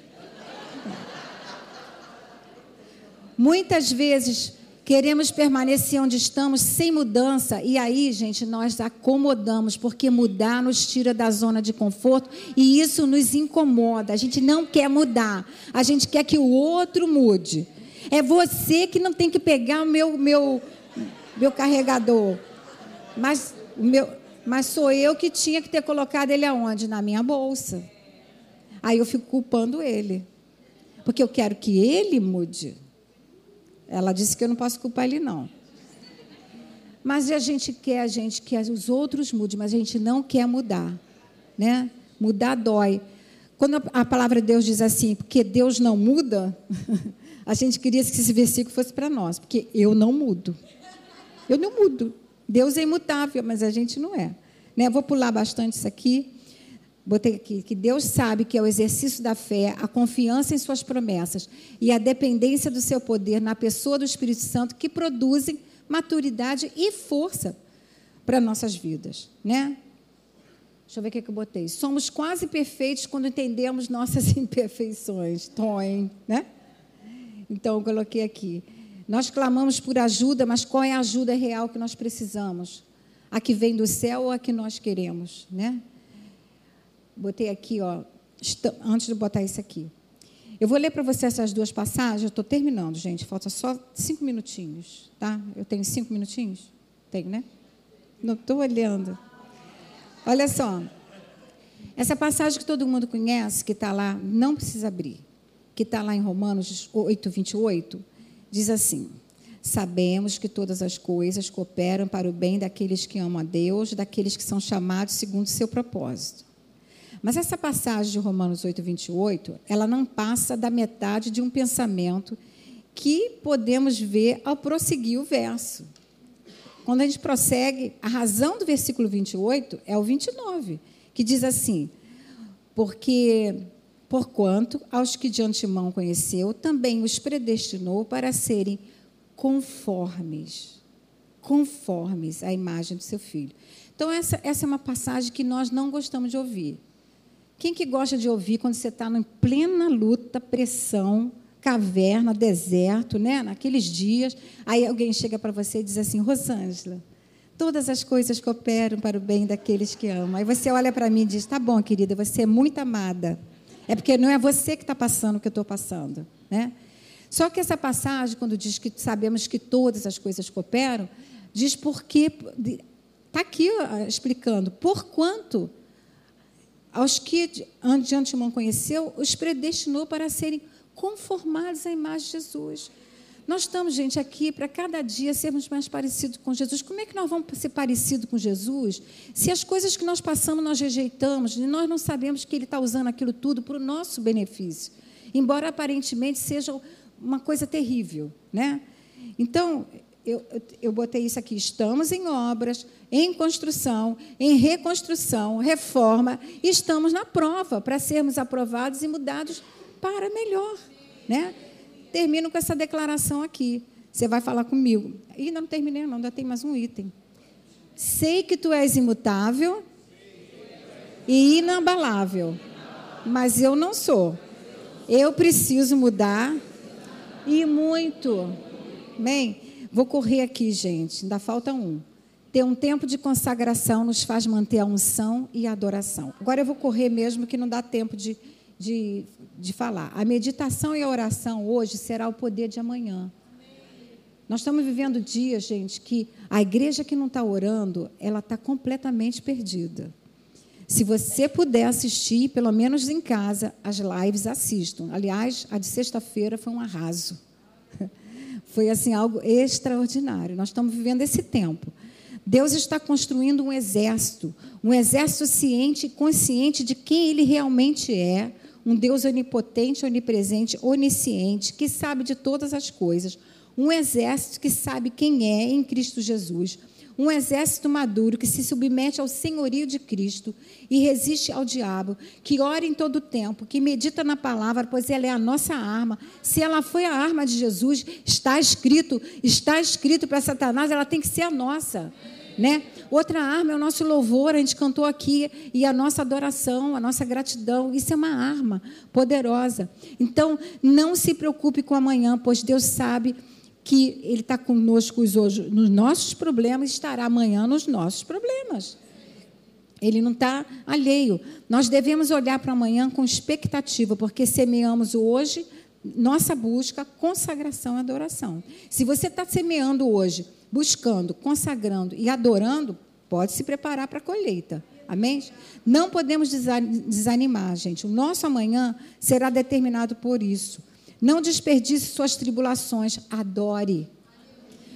Muitas vezes queremos permanecer onde estamos sem mudança e aí, gente, nós acomodamos, porque mudar nos tira da zona de conforto e isso nos incomoda. A gente não quer mudar, a gente quer que o outro mude. É você que não tem que pegar o meu meu meu carregador. Mas meu mas sou eu que tinha que ter colocado ele aonde? Na minha bolsa. Aí eu fico culpando ele. Porque eu quero que ele mude. Ela disse que eu não posso culpar ele, não. Mas a gente quer, a gente quer os outros mudem, mas a gente não quer mudar. Né? Mudar dói. Quando a palavra de Deus diz assim, porque Deus não muda, a gente queria que esse versículo fosse para nós, porque eu não mudo. Eu não mudo. Deus é imutável, mas a gente não é. Né? Vou pular bastante isso aqui. Botei aqui que Deus sabe que é o exercício da fé, a confiança em suas promessas e a dependência do seu poder na pessoa do Espírito Santo que produzem maturidade e força para nossas vidas, né? Deixa eu ver o que, eu botei. Somos quase perfeitos quando entendemos nossas imperfeições. Toem, né? Então, eu coloquei aqui. Nós clamamos por ajuda, mas qual é a ajuda real que nós precisamos? A que vem do céu ou a que nós queremos, né? Botei aqui, ó, antes de botar isso aqui. Eu vou ler para você essas duas passagens. Eu estou terminando, gente. Falta só cinco minutinhos, tá? Eu tenho cinco minutinhos? Tenho, né? Não estou olhando. Olha só. Essa passagem que todo mundo conhece, que está lá, não precisa abrir, que está lá em Romanos 8, 28 Diz assim: Sabemos que todas as coisas cooperam para o bem daqueles que amam a Deus, daqueles que são chamados segundo o seu propósito. Mas essa passagem de Romanos 8, 28, ela não passa da metade de um pensamento que podemos ver ao prosseguir o verso. Quando a gente prossegue, a razão do versículo 28 é o 29, que diz assim: Porque Porquanto, aos que de antemão conheceu, também os predestinou para serem conformes, conformes à imagem do seu filho. Então, essa, essa é uma passagem que nós não gostamos de ouvir. Quem que gosta de ouvir quando você está em plena luta, pressão, caverna, deserto, né? naqueles dias, aí alguém chega para você e diz assim, Rosângela, todas as coisas cooperam para o bem daqueles que amam. Aí você olha para mim e diz, tá bom, querida, você é muito amada. É porque não é você que está passando o que eu estou passando. Né? Só que essa passagem, quando diz que sabemos que todas as coisas cooperam, diz porque. Está aqui explicando. Porquanto aos que de antemão conheceu, os predestinou para serem conformados à imagem de Jesus. Nós estamos, gente, aqui para cada dia sermos mais parecidos com Jesus. Como é que nós vamos ser parecidos com Jesus se as coisas que nós passamos nós rejeitamos e nós não sabemos que Ele está usando aquilo tudo para o nosso benefício, embora aparentemente seja uma coisa terrível, né? Então, eu, eu, eu botei isso aqui: estamos em obras, em construção, em reconstrução, reforma, estamos na prova para sermos aprovados e mudados para melhor, né? Termino com essa declaração aqui. Você vai falar comigo. E não terminei, não, ainda tem mais um item. Sei que tu és imutável e inabalável, mas eu não sou. Eu preciso mudar e muito. Amém? Vou correr aqui, gente, ainda falta um. Ter um tempo de consagração nos faz manter a unção e a adoração. Agora eu vou correr mesmo, que não dá tempo de de, de falar. A meditação e a oração hoje será o poder de amanhã. Nós estamos vivendo dias, gente, que a igreja que não está orando, ela está completamente perdida. Se você puder assistir, pelo menos em casa, as lives, assistam. Aliás, a de sexta-feira foi um arraso. Foi assim algo extraordinário. Nós estamos vivendo esse tempo. Deus está construindo um exército, um exército ciente e consciente de quem ele realmente é, um Deus onipotente, onipresente, onisciente, que sabe de todas as coisas, um exército que sabe quem é em Cristo Jesus, um exército maduro que se submete ao senhorio de Cristo e resiste ao diabo, que ora em todo o tempo, que medita na palavra, pois ela é a nossa arma. Se ela foi a arma de Jesus, está escrito, está escrito para Satanás, ela tem que ser a nossa. Né? Outra arma é o nosso louvor, a gente cantou aqui, e a nossa adoração, a nossa gratidão. Isso é uma arma poderosa. Então, não se preocupe com amanhã, pois Deus sabe que Ele está conosco hoje nos nossos problemas, estará amanhã nos nossos problemas. Ele não está alheio. Nós devemos olhar para amanhã com expectativa, porque semeamos hoje, nossa busca, consagração e adoração. Se você está semeando hoje, buscando, consagrando e adorando, pode se preparar para a colheita. Amém? Não podemos desanimar, gente. O nosso amanhã será determinado por isso. Não desperdice suas tribulações, adore.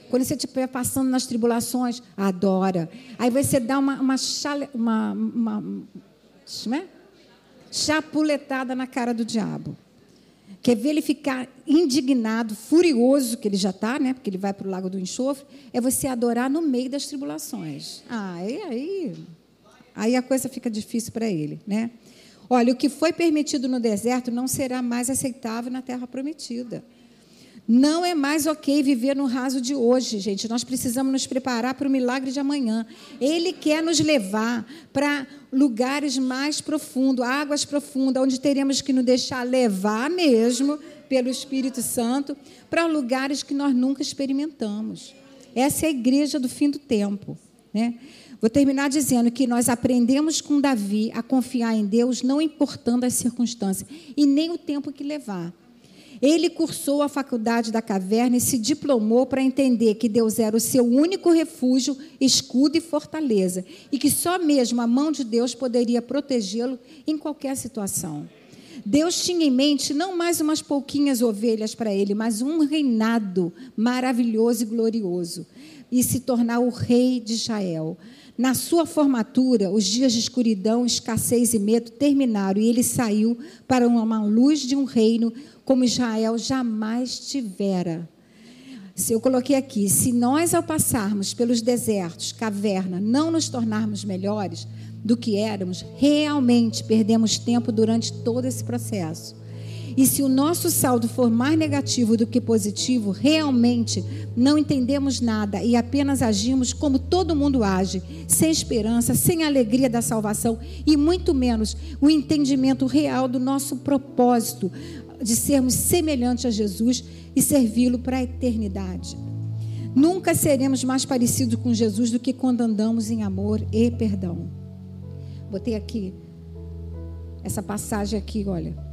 Quando você estiver passando nas tribulações, adora. Aí você dá uma, uma, chale, uma, uma é? chapuletada na cara do diabo. Quer ver ele ficar indignado, furioso, que ele já está, né? Porque ele vai para o lago do enxofre, é você adorar no meio das tribulações. Ah, aí, aí, aí a coisa fica difícil para ele, né? Olha, o que foi permitido no deserto não será mais aceitável na terra prometida. Não é mais ok viver no raso de hoje, gente. Nós precisamos nos preparar para o milagre de amanhã. Ele quer nos levar para lugares mais profundos, águas profundas, onde teremos que nos deixar levar mesmo pelo Espírito Santo para lugares que nós nunca experimentamos. Essa é a igreja do fim do tempo, né? Vou terminar dizendo que nós aprendemos com Davi a confiar em Deus, não importando as circunstâncias e nem o tempo que levar. Ele cursou a faculdade da caverna e se diplomou para entender que Deus era o seu único refúgio, escudo e fortaleza, e que só mesmo a mão de Deus poderia protegê-lo em qualquer situação. Deus tinha em mente não mais umas pouquinhas ovelhas para ele, mas um reinado maravilhoso e glorioso, e se tornar o rei de Israel. Na sua formatura, os dias de escuridão, escassez e medo terminaram e ele saiu para uma luz de um reino como Israel jamais tivera. Se eu coloquei aqui, se nós ao passarmos pelos desertos, caverna, não nos tornarmos melhores do que éramos, realmente perdemos tempo durante todo esse processo. E se o nosso saldo for mais negativo do que positivo, realmente não entendemos nada e apenas agimos como todo mundo age, sem esperança, sem alegria da salvação e muito menos o entendimento real do nosso propósito de sermos semelhantes a Jesus e servi-lo para a eternidade. Nunca seremos mais parecidos com Jesus do que quando andamos em amor e perdão. Botei aqui essa passagem aqui, olha.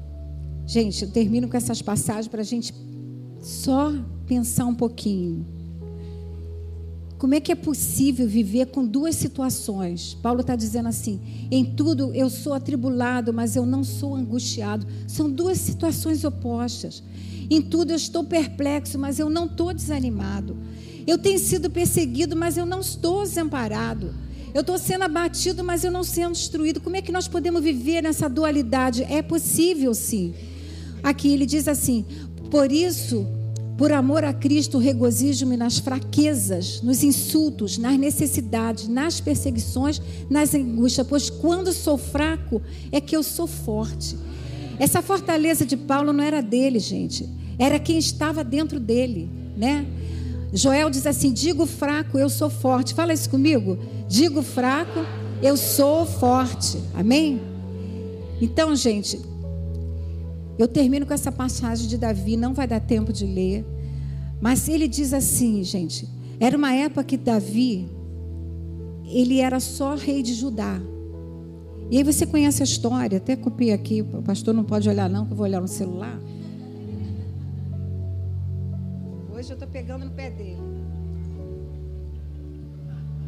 Gente, eu termino com essas passagens para a gente só pensar um pouquinho. Como é que é possível viver com duas situações? Paulo está dizendo assim: em tudo eu sou atribulado, mas eu não sou angustiado. São duas situações opostas. Em tudo eu estou perplexo, mas eu não estou desanimado. Eu tenho sido perseguido, mas eu não estou desamparado. Eu estou sendo abatido, mas eu não sendo destruído. Como é que nós podemos viver nessa dualidade? É possível, sim. Aqui ele diz assim: Por isso, por amor a Cristo, regozijo-me nas fraquezas, nos insultos, nas necessidades, nas perseguições, nas angústias, pois quando sou fraco é que eu sou forte. Essa fortaleza de Paulo não era dele, gente, era quem estava dentro dele, né? Joel diz assim: digo fraco, eu sou forte. Fala isso comigo. Digo fraco, eu sou forte. Amém? Então, gente, eu termino com essa passagem de Davi, não vai dar tempo de ler. Mas ele diz assim, gente: era uma época que Davi, ele era só rei de Judá. E aí você conhece a história, até copiei aqui, o pastor não pode olhar não, que eu vou olhar no celular. Hoje eu estou pegando no pé dele.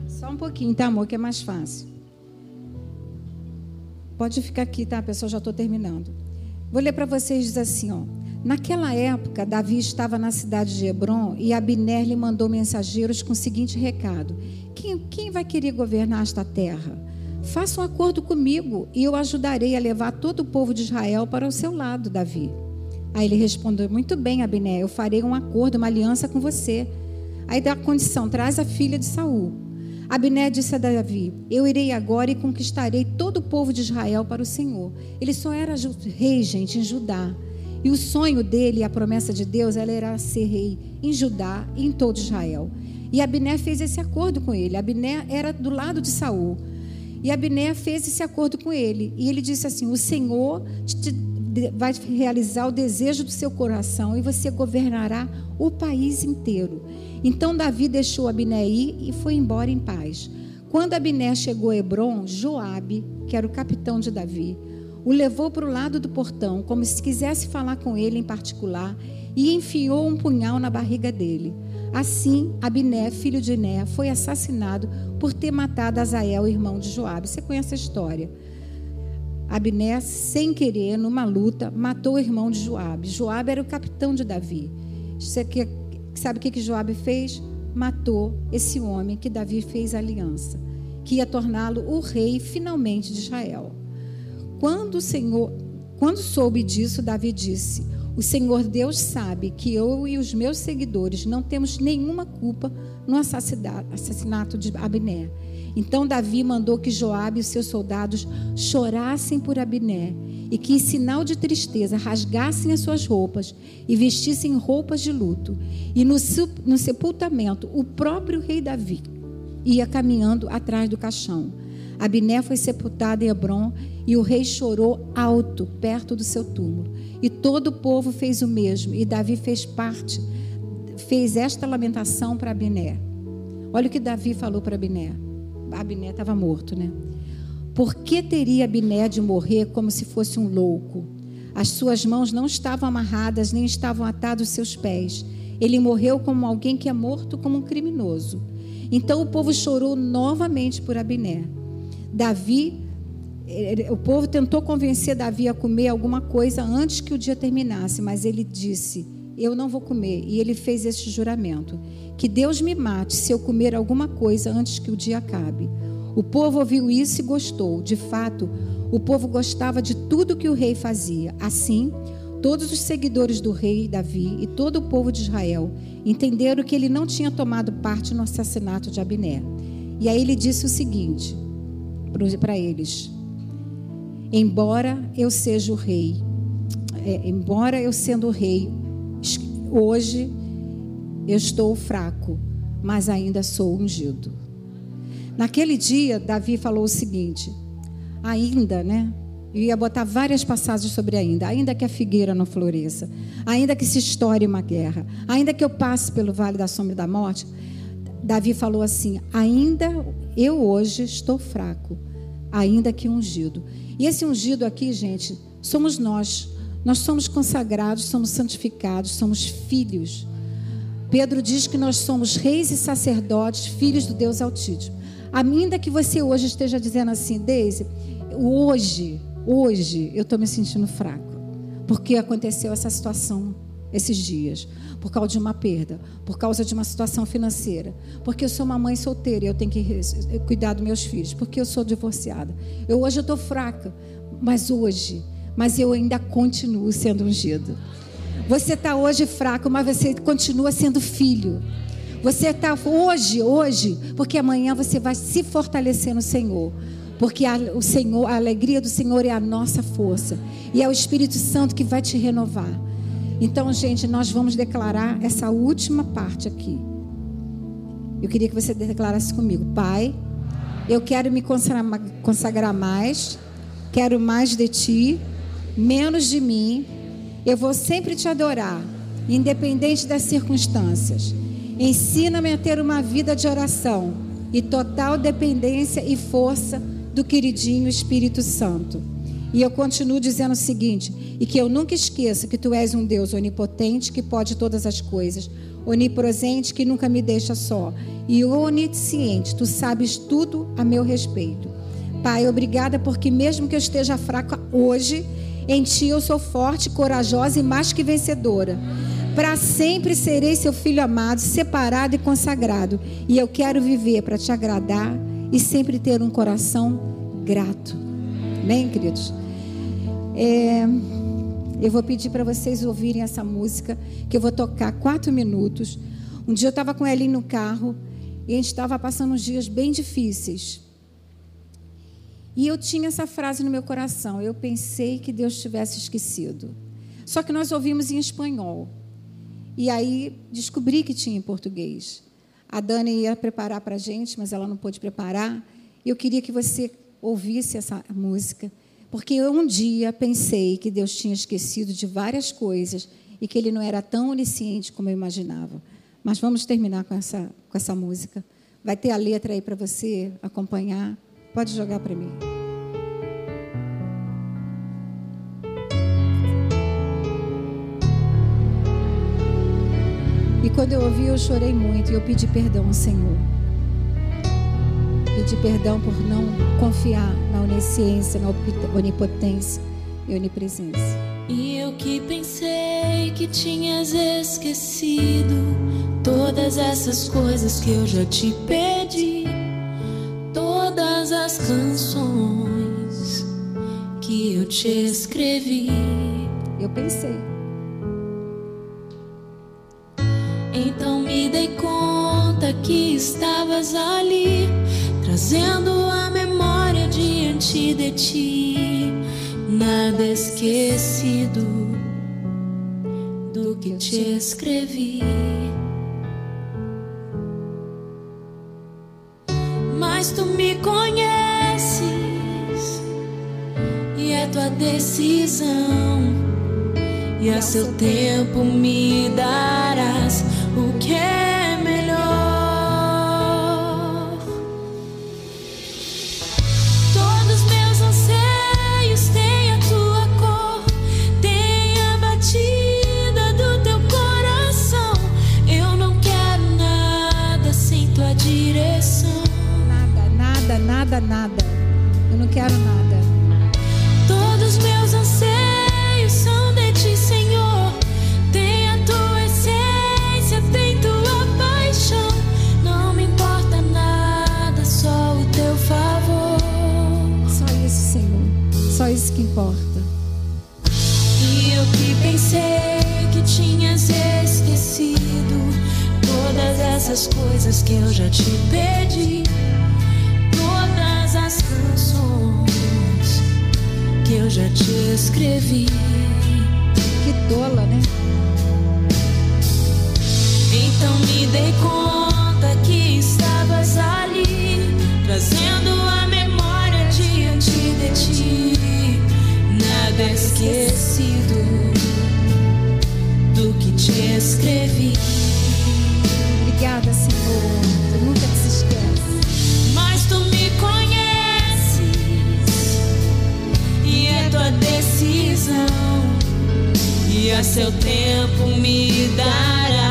Só um pouquinho, tá, amor, que é mais fácil. Pode ficar aqui, tá, pessoal? Já estou terminando. Vou ler para vocês, diz assim, ó. Naquela época, Davi estava na cidade de Hebron e Abner lhe mandou mensageiros com o seguinte recado: quem, quem vai querer governar esta terra? Faça um acordo comigo e eu ajudarei a levar todo o povo de Israel para o seu lado, Davi. Aí ele respondeu: Muito bem, Abner, eu farei um acordo, uma aliança com você. Aí dá a condição: traz a filha de Saul. Abiné disse a Davi: Eu irei agora e conquistarei todo o povo de Israel para o Senhor. Ele só era rei, gente, em Judá. E o sonho dele, a promessa de Deus, ela era ser rei em Judá e em todo Israel. E Abiné fez esse acordo com ele. Abiné era do lado de Saul. E Abiné fez esse acordo com ele. E ele disse assim: O Senhor te, vai realizar o desejo do seu coração e você governará o país inteiro. Então Davi deixou Abiné ir e foi embora em paz. Quando Abiné chegou a Hebron, Joabe, que era o capitão de Davi, o levou para o lado do portão, como se quisesse falar com ele em particular, e enfiou um punhal na barriga dele. Assim, Abiné, filho de Né, foi assassinado por ter matado Azael, irmão de Joabe. Você conhece a história? Abiné, sem querer, numa luta, matou o irmão de Joabe. Joabe era o capitão de Davi. Você sabe o que Joabe fez? Matou esse homem que Davi fez aliança, que ia torná-lo o rei finalmente de Israel. Quando o Senhor, quando soube disso, Davi disse: O Senhor Deus sabe que eu e os meus seguidores não temos nenhuma culpa no assassinato de Abiné. Então Davi mandou que Joabe e os seus soldados chorassem por Abiné e que, em sinal de tristeza, rasgassem as suas roupas e vestissem roupas de luto. E no, no sepultamento, o próprio rei Davi ia caminhando atrás do caixão. Abiné foi sepultado em Hebron e o rei chorou alto perto do seu túmulo. E todo o povo fez o mesmo, e Davi fez parte, fez esta lamentação para Abiné. Olha o que Davi falou para Abiné. Abiné estava morto, né? Por que teria Abiné de morrer como se fosse um louco? As suas mãos não estavam amarradas, nem estavam atados os seus pés. Ele morreu como alguém que é morto como um criminoso. Então o povo chorou novamente por Abiné. Davi, o povo tentou convencer Davi a comer alguma coisa antes que o dia terminasse, mas ele disse: Eu não vou comer. E ele fez esse juramento: Que Deus me mate se eu comer alguma coisa antes que o dia acabe. O povo ouviu isso e gostou. De fato, o povo gostava de tudo que o rei fazia. Assim, todos os seguidores do rei Davi e todo o povo de Israel entenderam que ele não tinha tomado parte no assassinato de Abiné. E aí ele disse o seguinte para eles: Embora eu seja o rei, é, embora eu sendo o rei, hoje eu estou fraco, mas ainda sou ungido. Naquele dia, Davi falou o seguinte: ainda, né? Eu ia botar várias passagens sobre ainda. Ainda que a figueira não floresça, ainda que se estoure uma guerra, ainda que eu passe pelo vale da sombra da morte. Davi falou assim: ainda eu hoje estou fraco, ainda que ungido. E esse ungido aqui, gente, somos nós. Nós somos consagrados, somos santificados, somos filhos. Pedro diz que nós somos reis e sacerdotes, filhos do Deus Altíssimo. Ainda que você hoje esteja dizendo assim, Deise, hoje, hoje eu estou me sentindo fraco. Porque aconteceu essa situação esses dias. Por causa de uma perda, por causa de uma situação financeira. Porque eu sou uma mãe solteira e eu tenho que cuidar dos meus filhos. Porque eu sou divorciada. Eu hoje eu estou fraca. Mas hoje, mas eu ainda continuo sendo ungido. Você está hoje fraco, mas você continua sendo filho. Você está hoje, hoje, porque amanhã você vai se fortalecer no Senhor. Porque a, o Senhor, a alegria do Senhor é a nossa força. E é o Espírito Santo que vai te renovar. Então, gente, nós vamos declarar essa última parte aqui. Eu queria que você declarasse comigo: Pai, eu quero me consagrar, consagrar mais, quero mais de ti, menos de mim. Eu vou sempre te adorar, independente das circunstâncias. Ensina-me a ter uma vida de oração e total dependência e força do queridinho Espírito Santo. E eu continuo dizendo o seguinte: e que eu nunca esqueça que tu és um Deus onipotente que pode todas as coisas, onipresente que nunca me deixa só, e onisciente, tu sabes tudo a meu respeito. Pai, obrigada porque mesmo que eu esteja fraca hoje, em ti eu sou forte, corajosa e mais que vencedora. Para sempre serei seu filho amado, separado e consagrado. E eu quero viver para te agradar e sempre ter um coração grato. Amém, queridos? É, eu vou pedir para vocês ouvirem essa música que eu vou tocar quatro minutos. Um dia eu estava com ela no carro E a gente estava passando uns dias bem difíceis. E eu tinha essa frase no meu coração. Eu pensei que Deus tivesse esquecido. Só que nós ouvimos em espanhol. E aí descobri que tinha em português. A Dani ia preparar para a gente, mas ela não pôde preparar. E eu queria que você ouvisse essa música, porque eu um dia pensei que Deus tinha esquecido de várias coisas e que Ele não era tão onisciente como eu imaginava. Mas vamos terminar com essa, com essa música. Vai ter a letra aí para você acompanhar. Pode jogar para mim. E quando eu ouvi, eu chorei muito e eu pedi perdão ao Senhor. Pedi perdão por não confiar na onisciência, na onipotência e onipresença. E eu que pensei que tinhas esquecido todas essas coisas que eu já te pedi, as canções que eu te escrevi. Eu pensei. Então me dei conta que estavas ali, trazendo a memória diante de ti. Nada esquecido do que te escrevi. Mas tu me conheces decisão. E a seu tempo me darás o que é melhor. Todos meus anseios têm a tua cor, têm a batida do teu coração. Eu não quero nada sem tua direção. Nada, nada, nada, nada. Eu não quero nada. Essas coisas que eu já te pedi, todas as canções que eu já te escrevi. Que tola, né? Então me dei conta que estavas ali, trazendo a memória diante de ti. Nada esquecido do que te escrevi. Obrigada, Senhor. Tu nunca te esquece. Mas tu me conheces e é tua decisão. E a seu tempo me darás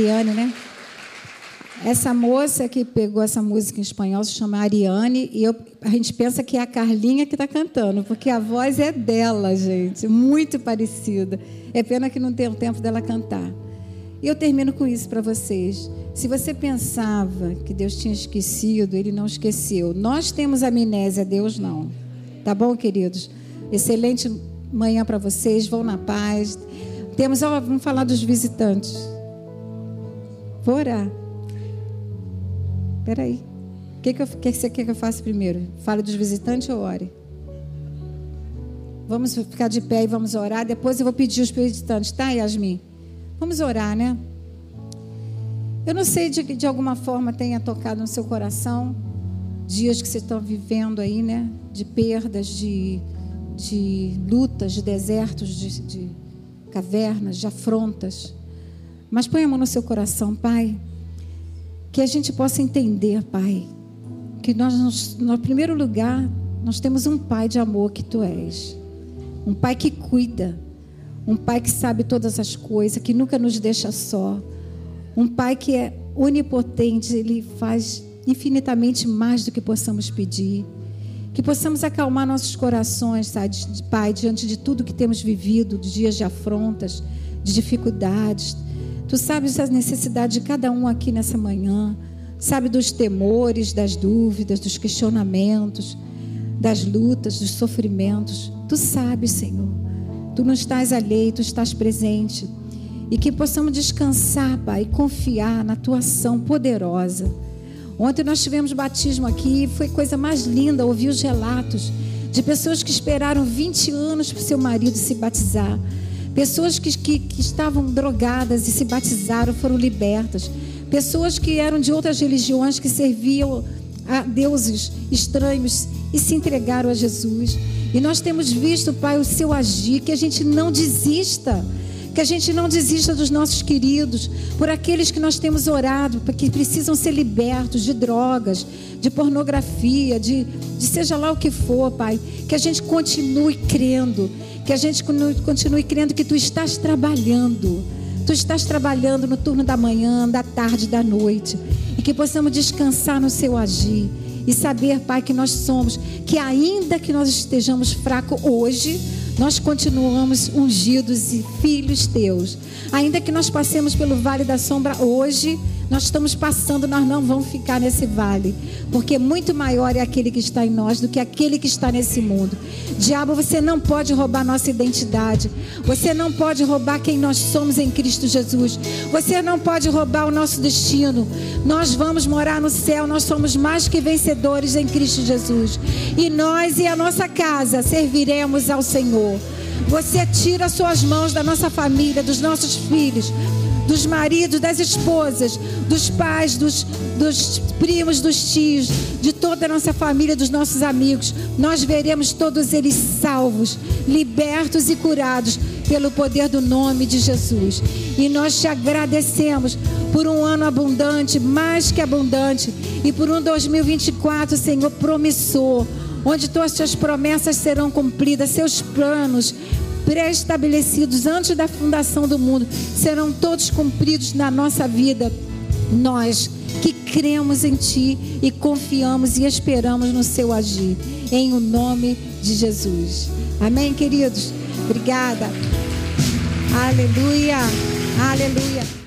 Ariane, né? Essa moça que pegou essa música em espanhol se chama Ariane e eu- a gente pensa que é a Carlinha que está cantando, porque a voz é dela, gente, muito parecida. É pena que não tem o tempo dela cantar. E eu termino com isso para vocês. Se você pensava que Deus tinha esquecido, Ele não esqueceu. Nós temos amnésia, Deus não. Tá bom, queridos? Excelente manhã para vocês. Vão na paz. Temos, ó, vamos falar dos visitantes. Orar. Peraí. O que, que, eu- que você quer que eu faça primeiro? Fale dos visitantes ou ore? Vamos ficar de pé e vamos orar. Depois eu vou pedir os visitantes, tá, Yasmin? Vamos orar, né? Eu não sei de, de alguma forma tenha tocado no seu coração dias que vocês estão vivendo aí, né? De perdas, de, de lutas, de desertos, de, de cavernas, de afrontas. Mas põe a mão no seu coração, Pai. Que a gente possa entender, Pai, que nós, no primeiro lugar, nós temos um Pai de amor que Tu és. Um Pai que cuida. Um Pai que sabe todas as coisas, que nunca nos deixa só. Um Pai que é onipotente, Ele faz infinitamente mais do que possamos pedir. Que possamos acalmar nossos corações, Pai, diante de tudo que temos vivido, de dias de afrontas, de dificuldades. Tu sabes as necessidades de cada um aqui nessa manhã. Sabe dos temores, das dúvidas, dos questionamentos, das lutas, dos sofrimentos. Tu sabes, Senhor. Tu não estás alheio, tu estás presente. E que possamos descansar, Pai, e confiar na tua ação poderosa. Ontem nós tivemos batismo aqui, foi coisa mais linda ouvir os relatos de pessoas que esperaram 20 anos para o seu marido se batizar. Pessoas que, que, que estavam drogadas e se batizaram, foram libertas. Pessoas que eram de outras religiões que serviam a deuses estranhos e se entregaram a Jesus. E nós temos visto, Pai, o seu agir, que a gente não desista. Que a gente não desista dos nossos queridos, por aqueles que nós temos orado, porque precisam ser libertos de drogas, de pornografia, de, de seja lá o que for, Pai. Que a gente continue crendo, que a gente continue, crendo que Tu estás trabalhando. Tu estás trabalhando no turno da manhã, da tarde, da noite. E que possamos descansar no Seu agir. E saber, Pai, que nós somos, que ainda que nós estejamos fracos hoje, nós continuamos ungidos e filhos teus. Ainda que nós passemos pelo vale da sombra hoje, nós estamos passando, nós não vamos ficar nesse vale, porque muito maior é aquele que está em nós do que aquele que está nesse mundo. Diabo, você não pode roubar nossa identidade. Você não pode roubar quem nós somos em Cristo Jesus. Você não pode roubar o nosso destino. Nós vamos morar no céu, nós somos mais que vencedores em Cristo Jesus. E nós e a nossa casa serviremos ao Senhor. Você tira suas mãos da nossa família, dos nossos filhos, dos maridos, das esposas, dos pais, dos, dos primos, dos tios, de toda a nossa família, dos nossos amigos. Nós veremos todos eles salvos, libertos e curados pelo poder do nome de Jesus. E nós te agradecemos por um ano abundante, mais que abundante, e por um 2024, Senhor, promissor onde todas as suas promessas serão cumpridas, seus planos pré-estabelecidos antes da fundação do mundo serão todos cumpridos na nossa vida. Nós que cremos em Ti e confiamos e esperamos no Seu agir, em o nome de Jesus. Amém, queridos? Obrigada. Aleluia, aleluia.